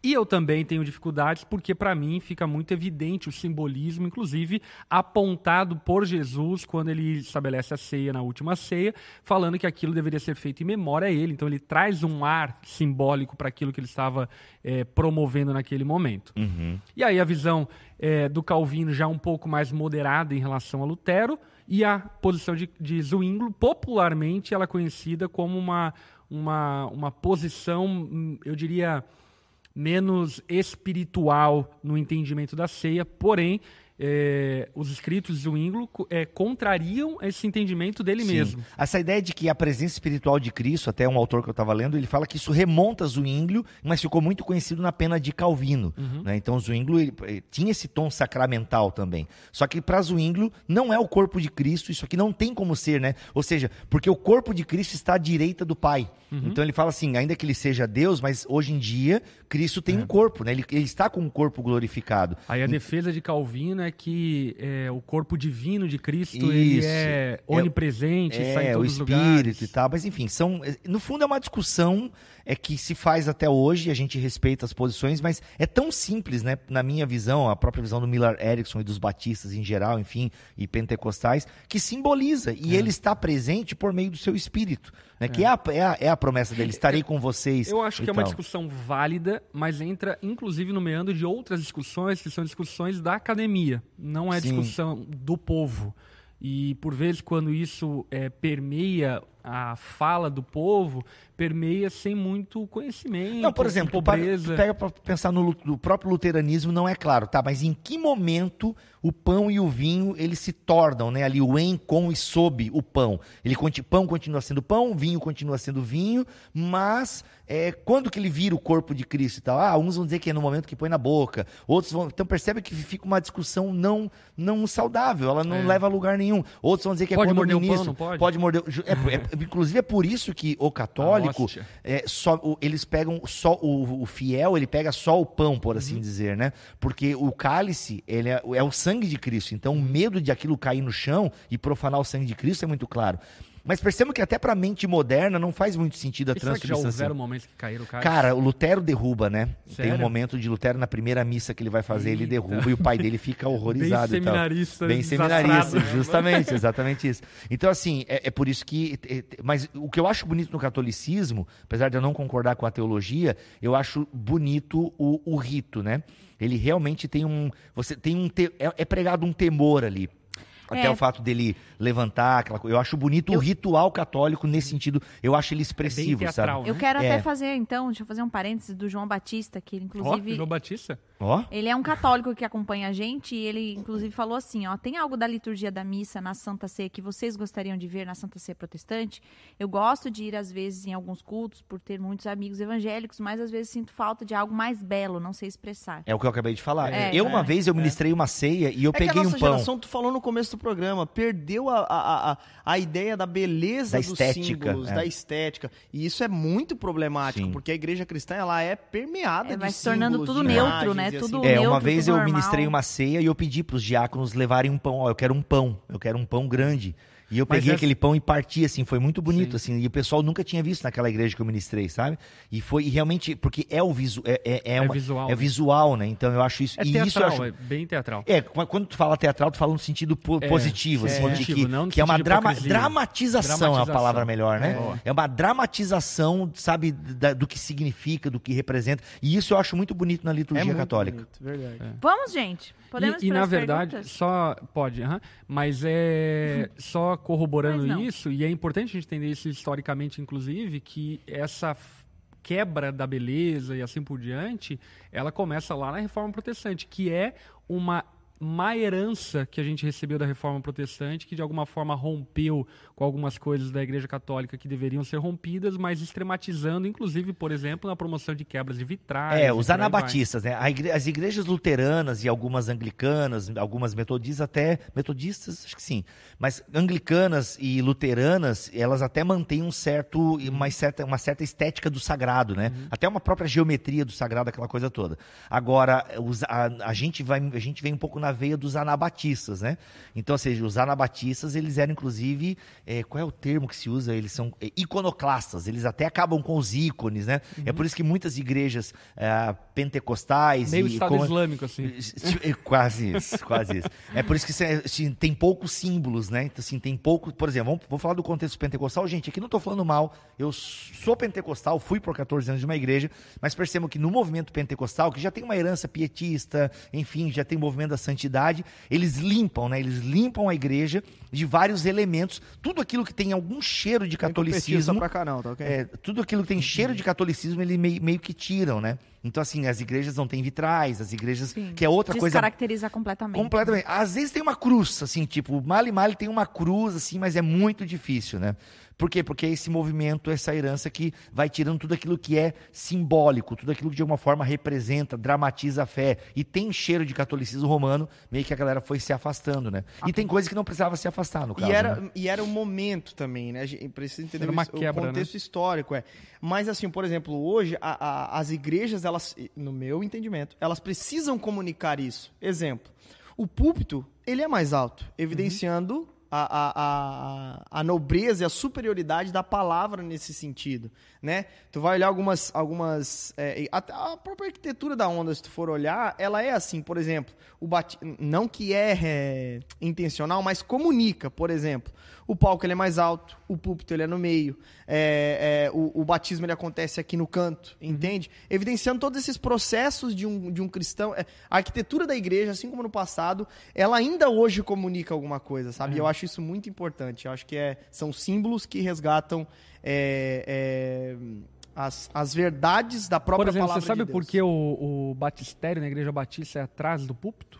E eu também tenho dificuldades porque, para mim, fica muito evidente o simbolismo, inclusive apontado por Jesus quando ele estabelece a ceia na última ceia, falando que aquilo deveria ser feito em memória a ele. Então, ele traz um ar simbólico para aquilo que ele estava eh, promovendo naquele momento. E aí, a visão eh, do Calvino já um pouco mais moderada em relação a Lutero, e a posição de, de Zwingli, popularmente, ela é conhecida como uma, uma, uma posição, eu diria menos espiritual no entendimento da ceia, porém eh, os escritos de Zwingli eh, contrariam esse entendimento dele Sim. mesmo. Essa ideia de que a presença espiritual de Cristo, até um autor que eu estava lendo, ele fala que isso remonta a Zwinglio, mas ficou muito conhecido na pena de Calvino. né? Então Zwinglio ele, eh, tinha esse tom sacramental também. Só que para Zwinglio não é o corpo de Cristo, isso aqui não tem como ser, né? Ou seja, porque o corpo de Cristo está à direita do Pai. Então ele fala assim, ainda que ele seja Deus, mas hoje em dia Cristo tem um corpo, né? Ele, ele está com um corpo glorificado. Aí a defesa de Calvino é que eh, o corpo divino de Cristo ele Isso. é onipresente, em É, o todos os espírito e tal, mas enfim, são, no fundo é uma discussão é que se faz até hoje, a gente respeita as posições, mas é tão simples, né, na minha visão, a própria visão do Miller Erickson e dos batistas em geral, enfim, e pentecostais, que simboliza, e ele está presente por meio do seu espírito, né, que é a, é, a, é a promessa dele, estarei com vocês. Eu acho que é uma discussão válida, mas entra inclusive no meandro de outras discussões que são discussões da academia, não é Sim. discussão do povo. E por vezes, quando isso é, permeia a fala do povo, permeia sem muito conhecimento, Não, por exemplo, pobreza. pega para pensar no, no próprio luteranismo, não é claro, tá? Mas em que momento o pão e o vinho eles se tornam, né? Ali o em, com e sob o pão. Ele pão continua sendo pão, vinho continua sendo vinho, mas é, quando que ele vira o corpo de Cristo e tal? Ah, uns vão dizer que é no momento que põe na boca, outros vão. Então percebe que fica uma discussão não não saudável, ela não É. leva a lugar nenhum. Outros vão dizer que Pode é quando morder o pão, não pode? pode morder. É, é- inclusive é por isso que o católico é, só, o- eles pegam só o, o fiel, ele pega só o pão, por assim Uhum. dizer, né? Porque o cálice, ele é, é o sangue de Cristo. Então, o medo de aquilo cair no chão e profanar o sangue de Cristo é muito claro. Mas percebam que até para a mente moderna não faz muito sentido a E será que já houveram momentos que caíram, cara? Cara, o Lutero derruba, né? Tem Sério? um momento de Lutero na primeira missa que ele vai fazer, ele Eita. derruba e o pai dele fica horrorizado. Bem e tal. seminarista, Bem seminarista, né? justamente, exatamente isso. Então, assim, é, é por isso que. é, é, mas o que eu acho bonito no catolicismo, apesar de eu não concordar com a teologia, eu acho bonito o, o rito, né? Ele realmente tem um. Você tem um. te- é, é pregado um temor ali. Até É. o fato dele levantar aquela coisa. Eu acho bonito o ritual católico nesse sentido. Eu acho ele expressivo, teatral. sabe? Eu quero É. até fazer, então, deixa eu fazer um parênteses do João Batista, que ele, Ó, inclusive. João Batista. Ó. Ele é um católico que acompanha a gente e ele, inclusive, falou assim: ó, tem algo da liturgia da missa na Santa Ceia que vocês gostariam de ver na Santa Ceia protestante? Eu gosto de ir, às vezes, em alguns cultos por ter muitos amigos evangélicos, mas às vezes sinto falta de algo mais belo, não sei expressar. É o que eu acabei de falar. É, eu, uma é. vez, eu ministrei uma ceia e eu é que a peguei nossa um pão. geração, tu falou no começo do programa, perdeu a, a, a, a ideia da beleza Da dos estética, símbolos, é. da estética. E isso é muito problemático, Sim. porque a igreja cristã ela é permeada É, de vai se tornando tudo neutro, né? assim Tudo por É, neutro, uma vez tudo eu normal. ministrei uma ceia e eu pedi pros diáconos levarem um pão. Ó, eu quero um pão, eu quero um pão grande. E eu peguei essa- aquele pão e parti, assim, foi muito bonito, Sim. assim. E o pessoal nunca tinha visto naquela igreja que eu ministrei, sabe? E foi e realmente, porque é o visu, é, é, é, É uma- visual, é né? visual, né? Então eu acho isso. É e teatral, isso eu acho, é bem teatral. É, qu- quando tu fala teatral, tu fala no sentido po- É, positivo, é, assim, positivo, de que, não que é uma drama, hipocrisia. dramatização, é a Dramatização. palavra melhor, né? É. É. uma dramatização, sabe, da- do que significa, do que representa. E isso eu acho muito bonito na É liturgia muito católica. bonito, verdade. Vamos, gente. Podemos e, e na verdade, perguntas? só pode, mas é só corroborando isso, e é importante a gente entender isso historicamente, inclusive, que essa quebra da beleza e assim por diante, ela começa lá na Reforma Protestante, que é uma má herança que a gente recebeu da Reforma Protestante, que de alguma forma rompeu com algumas coisas da Igreja Católica que deveriam ser rompidas, mas extrematizando, inclusive, por exemplo, na promoção de quebras de vitrais. É, os anabatistas, né? As igrejas luteranas e algumas anglicanas, algumas metodistas até, metodistas, acho que sim, mas anglicanas e luteranas, elas até mantêm um certo, uma certa, uma certa estética do sagrado, né? Até uma própria geometria do sagrado, aquela coisa toda. Agora, os- a, a gente vai, a gente vem um pouco na veia dos anabatistas, né? Então, ou seja, os anabatistas, eles eram inclusive, é, qual é o termo que se usa? Eles são é, iconoclastas, eles até acabam com os ícones, né? É por isso que muitas igrejas é, pentecostais Meio e Estado como- Islâmico, assim. É, Quase isso, quase isso. É por isso que assim, tem poucos símbolos, né? Então, assim, tem pouco. Por exemplo, vamos, vou falar do contexto pentecostal. Gente, aqui não estou falando mal. Eu sou pentecostal, fui por 14 anos de uma igreja, mas percebo que no movimento pentecostal, que já tem uma herança pietista, enfim, já tem o movimento da santidade, eles limpam, né? Eles limpam a igreja de vários elementos. Tudo aquilo que tem algum cheiro de catolicismo. pra cá não, tá ok? É, tudo aquilo que tem cheiro de catolicismo, eles meio, meio que tiram, né? Então, assim, as igrejas não têm vitrais, as igrejas. Sim. Que é outra coisa. Descaracteriza completamente. Completamente. Às vezes tem uma cruz, assim, tipo, Mali Mali tem uma cruz, assim, mas é muito difícil, né? Por quê? Porque é esse movimento, essa herança que vai tirando tudo aquilo que é simbólico, tudo aquilo que de alguma forma representa, dramatiza a fé. E tem cheiro de catolicismo romano, meio que a galera foi se afastando, né? E tem coisa que não precisava se afastar, no caso. E era, né? e era o momento também, né? A gente precisa entender Era uma o- quebra, o contexto histórico, é. Mas assim, por exemplo, hoje a- a- as igrejas, elas, no meu entendimento, elas precisam comunicar isso. Exemplo, o púlpito, ele é mais alto, evidenciando a, a, a, a nobreza e a superioridade da palavra nesse sentido, né? Tu vai olhar algumas, algumas é, até a própria arquitetura da onda, se tu for olhar, ela é assim, por exemplo, o bati não que é, é, intencional, mas comunica, por exemplo, o palco ele é mais alto, o púlpito ele é no meio, é, é, o, o batismo ele acontece aqui no canto, entende? Evidenciando todos esses processos de um, de um cristão. É, a arquitetura da igreja, assim como no passado, ela ainda hoje comunica alguma coisa, sabe? E eu acho isso muito importante. Eu acho que é, são símbolos que resgatam é, é, as, as verdades da própria Por exemplo, palavra você sabe de por que o, o batistério na igreja batista é atrás do púlpito?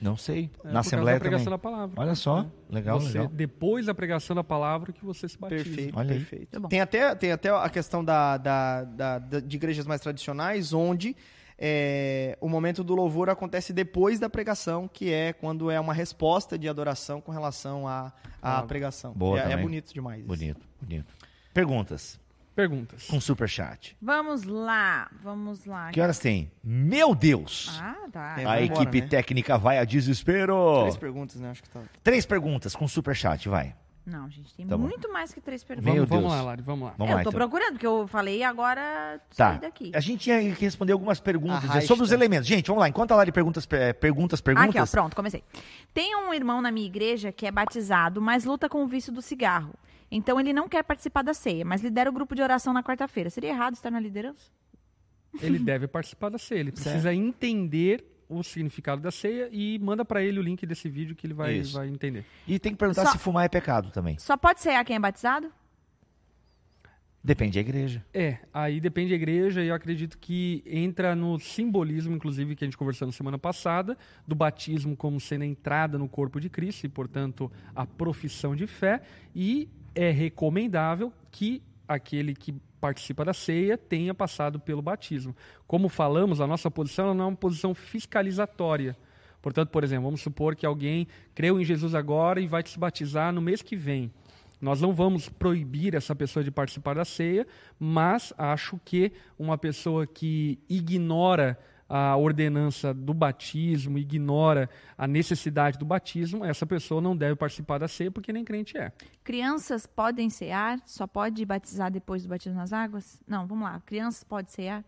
Não sei. É Na Assembleia também. da palavra. Olha só, legal, você, legal. Depois da pregação da palavra que você se batiza. Perfeito, Olha perfeito. Bom. Tem até, tem até a questão da, da- da- da- de igrejas mais tradicionais, onde é, o momento do louvor acontece depois da pregação, que é quando é uma resposta de adoração com relação à, à Ah, pregação. boa é, é bonito demais. isso. Bonito, bonito. Perguntas. Perguntas. Com superchat. Vamos lá, vamos lá. Que horas tem? Meu Deus! Ah, tá. É, a equipe né? técnica vai a desespero. Três perguntas, né? Acho que tá. Três perguntas com superchat, vai. Não, gente, tem Tá bom. muito mais que três perguntas. Meu Vamos, vamos Deus. lá, Lari, vamos lá. Vamos eu lá, tô então. procurando, porque eu falei agora Tá. saí daqui. A gente tinha que responder algumas perguntas Arrasta. é, sobre os elementos. Gente, vamos lá. Enquanto a Lari perguntas, perguntas, perguntas. Aqui, ó, pronto, comecei. Tem um irmão na minha igreja que é batizado, mas luta com o vício do cigarro. Então ele não quer participar da ceia, mas lidera o grupo de oração na quarta-feira. Seria errado estar na liderança? Ele deve participar da ceia. Ele precisa entender o significado da ceia e manda para ele o link desse vídeo que ele vai, Isso. vai entender. E tem que perguntar Só- se fumar é pecado também. Só pode cear quem é batizado? Depende da igreja. É, aí depende da igreja e eu acredito que entra no simbolismo, inclusive, que a gente conversou na semana passada, do batismo como sendo a entrada no corpo de Cristo e, portanto, a profissão de fé. E é recomendável que aquele que participa da ceia tenha passado pelo batismo. Como falamos, a nossa posição não é uma posição fiscalizatória. Portanto, por exemplo, vamos supor que alguém creu em Jesus agora e vai se batizar no mês que vem. Nós não vamos proibir essa pessoa de participar da ceia, mas acho que uma pessoa que ignora a ordenança do batismo, ignora a necessidade do batismo, essa pessoa não deve participar da ceia porque nem crente é. Crianças podem cear? Só pode batizar depois do batismo nas águas? Não, vamos lá. Crianças podem cear?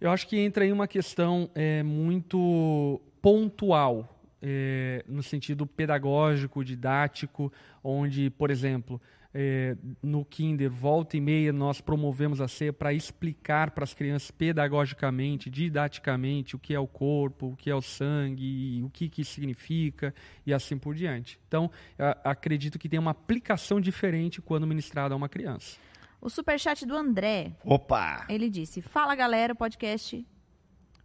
Eu acho que entra aí uma questão é, muito pontual, é, no sentido pedagógico, didático, onde, por exemplo, é, no Kinder, volta e meia, nós promovemos a ceia para explicar para as crianças pedagogicamente, didaticamente, o que é o corpo, o que é o sangue, o que, que isso significa e assim por diante. Então, acredito que tem uma aplicação diferente quando ministrado a uma criança. O superchat do André, Opa! ele disse: Fala galera, o podcast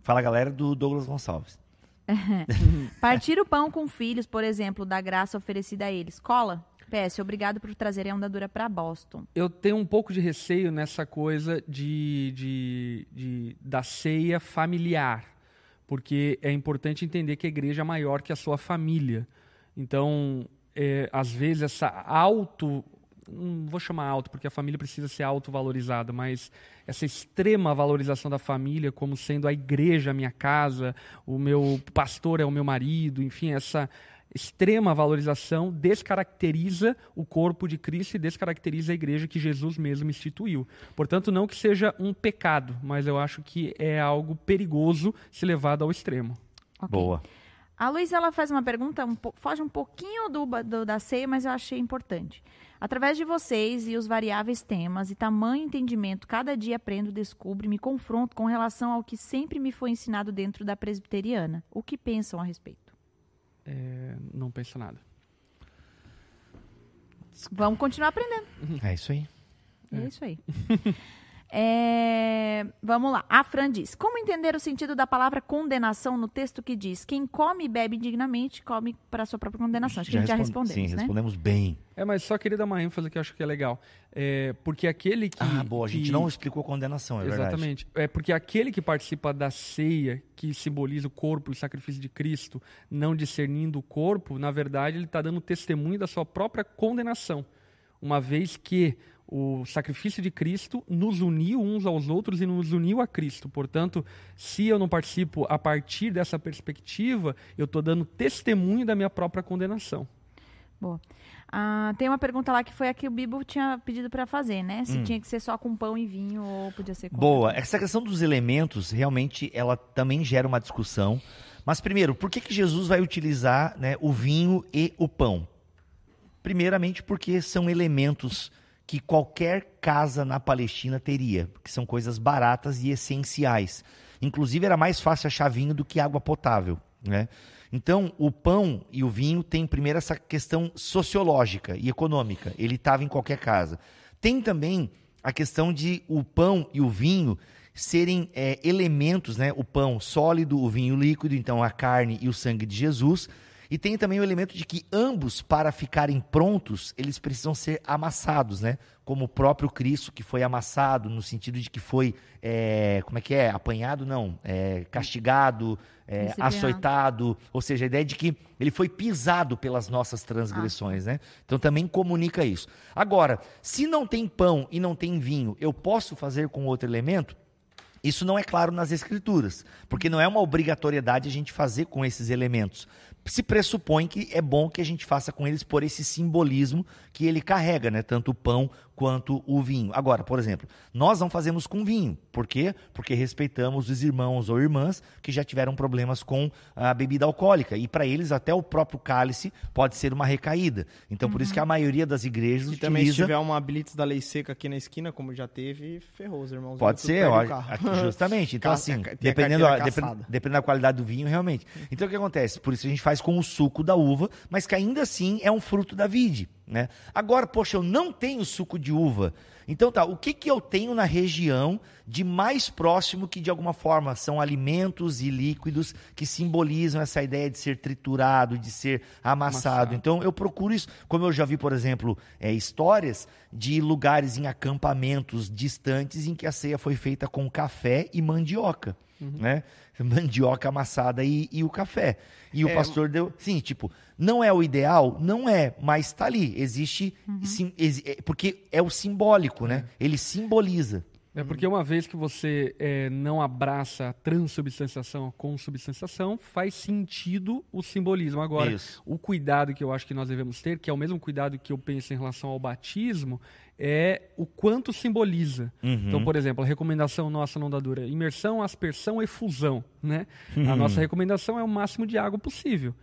Fala galera do Douglas Gonçalves. Partir o pão com filhos, por exemplo, da graça oferecida a eles. Cola? PS, obrigado por trazerem a ondadura para Boston. eu tenho um pouco de receio nessa coisa de, de, de- da ceia familiar, porque é importante entender que a igreja é maior que a sua família. Então, é, às vezes, essa auto. Não vou chamar auto, porque a família precisa ser autovalorizada, mas essa extrema valorização da família como sendo a igreja a minha casa, o meu pastor é o meu marido, enfim, essa extrema valorização descaracteriza o corpo de Cristo e descaracteriza a igreja que Jesus mesmo instituiu. Portanto, não que seja um pecado, mas eu acho que é algo perigoso se levado ao extremo. Ok. Boa. A Luísa ela faz uma pergunta, um foge um pouquinho do, do- da ceia, mas eu achei importante. Através de vocês e os variáveis temas e tamanho entendimento, cada dia aprendo, descubro e me confronto com relação ao que sempre me foi ensinado dentro da presbiteriana. O que pensam a respeito? É, não penso nada. Vamos continuar aprendendo. É isso aí. É isso aí. É, vamos lá. A Fran diz: Como entender o sentido da palavra condenação no texto que diz: Quem come e bebe indignamente, come para sua própria condenação? Acho que a gente já responde- respondemos, Sim, né? respondemos bem. É, mas só queria dar uma ênfase que eu acho que é legal. É, porque aquele que. ah, boa. A gente que- não explicou condenação, é verdade. Exatamente. É porque aquele que participa da ceia, que simboliza o corpo e o sacrifício de Cristo, não discernindo o corpo, na verdade, ele está dando testemunho da sua própria condenação. Uma vez que o sacrifício de Cristo nos uniu uns aos outros e nos uniu a Cristo. Portanto, se eu não participo a partir dessa perspectiva, eu estou dando testemunho da minha própria condenação. Boa. Ah, tem uma pergunta lá que foi a que o Bibo tinha pedido para fazer, né? Se tinha que ser só com pão e vinho ou podia ser com. Hum. Boa. Essa questão dos elementos, realmente, ela também gera uma discussão. Mas, primeiro, por que, que Jesus vai utilizar né, o vinho e o pão? Primeiramente, porque são elementos que qualquer casa na Palestina teria, que são coisas baratas e essenciais. Inclusive, era mais fácil achar vinho do que água potável. Né? Então, o pão e o vinho têm primeiro essa questão sociológica e econômica. Ele estava em qualquer casa. Tem também a questão de o pão e o vinho serem é, elementos, né? O pão sólido, o vinho líquido, então a carne e o sangue de Jesus. E tem também o elemento de que ambos, para ficarem prontos, eles precisam ser amassados, né? Como o próprio Cristo, que foi amassado, no sentido de que foi, é, como é que é? Apanhado? Não. É, castigado, é, açoitado. Ou seja, a ideia de que ele foi pisado pelas nossas transgressões, né? Então também comunica isso. Agora, se não tem pão e não tem vinho, eu posso fazer com outro elemento? Isso não é claro nas escrituras, porque não é uma obrigatoriedade a gente fazer com esses elementos. Se pressupõe que é bom que a gente faça com eles por esse simbolismo que ele carrega, né? Tanto o pão quanto o vinho. Agora, por exemplo, nós não fazemos com vinho. Por quê? Porque respeitamos os irmãos ou irmãs que já tiveram problemas com a bebida alcoólica. E para eles, até o próprio cálice pode ser uma recaída. Então, por isso que a maioria das igrejas Se utiliza... também se tiver uma blitz da lei seca aqui na esquina, como já teve, ferrou os irmãos. Pode ser, ó, justamente. Então, assim, a dependendo, depend- dependendo da qualidade do vinho, realmente. Então, o que acontece? Por isso a gente faz com o suco da uva, mas que ainda assim é um fruto da vide, né? Agora, poxa, eu não tenho suco de uva. Então, tá, o que, que eu tenho na região de mais próximo que, de alguma forma, são alimentos e líquidos que simbolizam essa ideia de ser triturado, de ser amassado. Amassado. Então, eu procuro isso. Como eu já vi, por exemplo, é, histórias de lugares em acampamentos distantes em que a ceia foi feita com café e mandioca, né? Mandioca amassada e, e o café. E o É, pastor deu. Sim, tipo, não é o ideal? Não é, mas tá ali. Existe. sim, exi- é, porque é o simbólico, né? Ele simboliza. É porque uma vez que você eh, não abraça a transubstanciação a consubstanciação, faz sentido o simbolismo. Agora, Isso. o cuidado que eu acho que nós devemos ter, que é o mesmo cuidado que eu penso em relação ao batismo, é o quanto simboliza. Uhum. Então, por exemplo, a recomendação nossa não dadura, imersão, aspersão e fusão, né? A nossa recomendação é o máximo de água possível.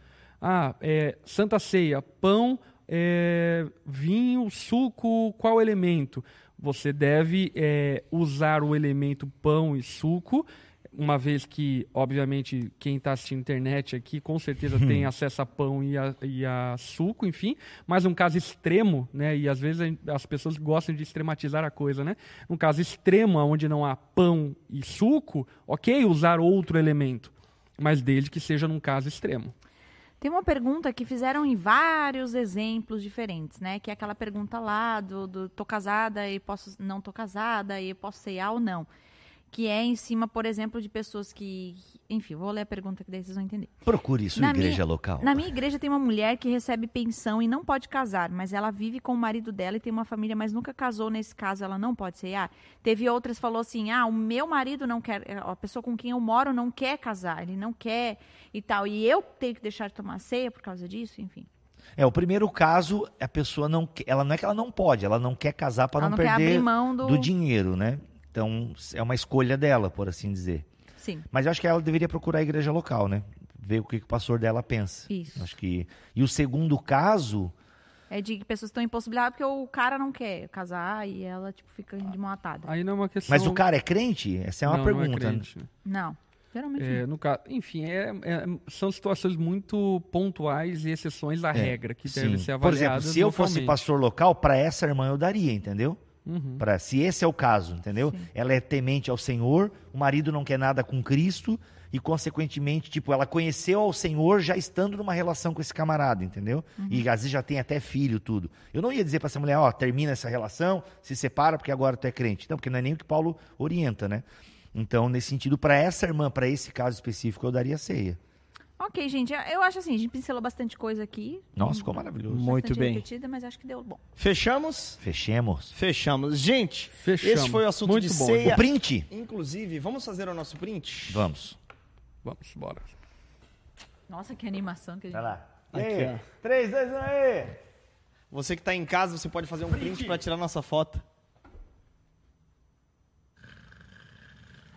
Ah, é, Santa Ceia, pão, é, vinho, suco, qual elemento? Você deve é, usar o elemento pão e suco, uma vez que, obviamente, quem está assistindo internet aqui com certeza tem acesso a pão e a, e a suco, enfim, mas um caso extremo, né? E às vezes as pessoas gostam de extrematizar a coisa, né? Um caso extremo onde não há pão e suco, ok, usar outro elemento, mas desde que seja num caso extremo. Tem uma pergunta que fizeram em vários exemplos diferentes, né? Que é aquela pergunta lá do, do tô casada e posso não tô casada e posso ceiar ou não. Que é em cima, por exemplo, de pessoas que. Enfim, vou ler a pergunta que daí vocês vão entender. Procure isso Na igreja minha- local. Na minha igreja tem uma mulher que recebe pensão e não pode casar, mas ela vive com o marido dela e tem uma família, mas nunca casou. Nesse caso, ela não pode ceiar. Teve outras que falou assim: ah, o meu marido não quer, a pessoa com quem eu moro não quer casar, ele não quer e tal. E eu tenho que deixar de tomar ceia por causa disso, enfim. É, o primeiro caso, a pessoa não quer, ela não é que ela não pode, ela não quer casar para não, não perder mão do- dinheiro, né? Então, é uma escolha dela, por assim dizer. Sim. Mas eu acho que ela deveria procurar a igreja local, né? Ver o que, que o pastor dela pensa. Isso. Acho que E o segundo caso, É de pessoas que estão impossibilitadas porque o cara não quer casar e ela, tipo, fica de mão atada. Aí não é uma questão. mas o cara é crente? Essa é uma Não, pergunta. Não é né? crente, né? Não. Geralmente É, no caso, enfim, é- é- são situações muito pontuais e exceções à É, regra que devem ser Por avaliadas. exemplo, se eu fosse pastor local, para essa irmã eu daria, entendeu? Uhum. Pra, se esse é o caso, entendeu? Sim. Ela é temente ao Senhor, o marido não quer nada com Cristo e, consequentemente, tipo, ela conheceu ao Senhor já estando numa relação com esse camarada, entendeu? E às vezes já tem até filho, tudo. Eu não ia dizer pra essa mulher, ó, termina essa relação, se separa porque agora tu é crente. Não, porque não é nem o que Paulo orienta, né? Então, nesse sentido, para essa irmã, para esse caso específico, eu daria ceia. Ok, gente. Eu acho assim, a gente pincelou bastante coisa aqui. Nossa, ficou maravilhoso. Muito bastante bem. repetida, mas acho que deu bom. Fechamos? Fechemos. Fechamos. Gente, Fechamos. esse foi o assunto Muito de bom. ceia. O print? Inclusive, vamos fazer o nosso print? Vamos. Vamos, bora. Nossa, que animação que a gente... Vai lá. Aqui, Aí, ó. 3, 2, 1, aí! Você que tá em casa, você pode fazer um print para tirar nossa foto.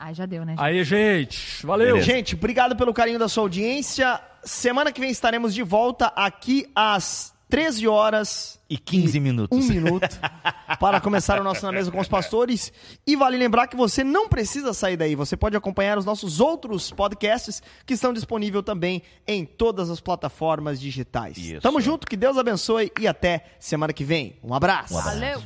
Ai, já deu, né? gente? Aí, gente. Valeu. Beleza. Gente, obrigado pelo carinho da sua audiência. Semana que vem estaremos de volta aqui às 13 horas E 15 minutos. um minuto para começar o nosso Na Mesa com os Pastores. E vale lembrar que você não precisa sair daí. Você pode acompanhar os nossos outros podcasts que estão disponíveis também em todas as plataformas digitais. Isso. Tamo junto, que Deus abençoe e até semana que vem. Um abraço. Um abraço. Valeu!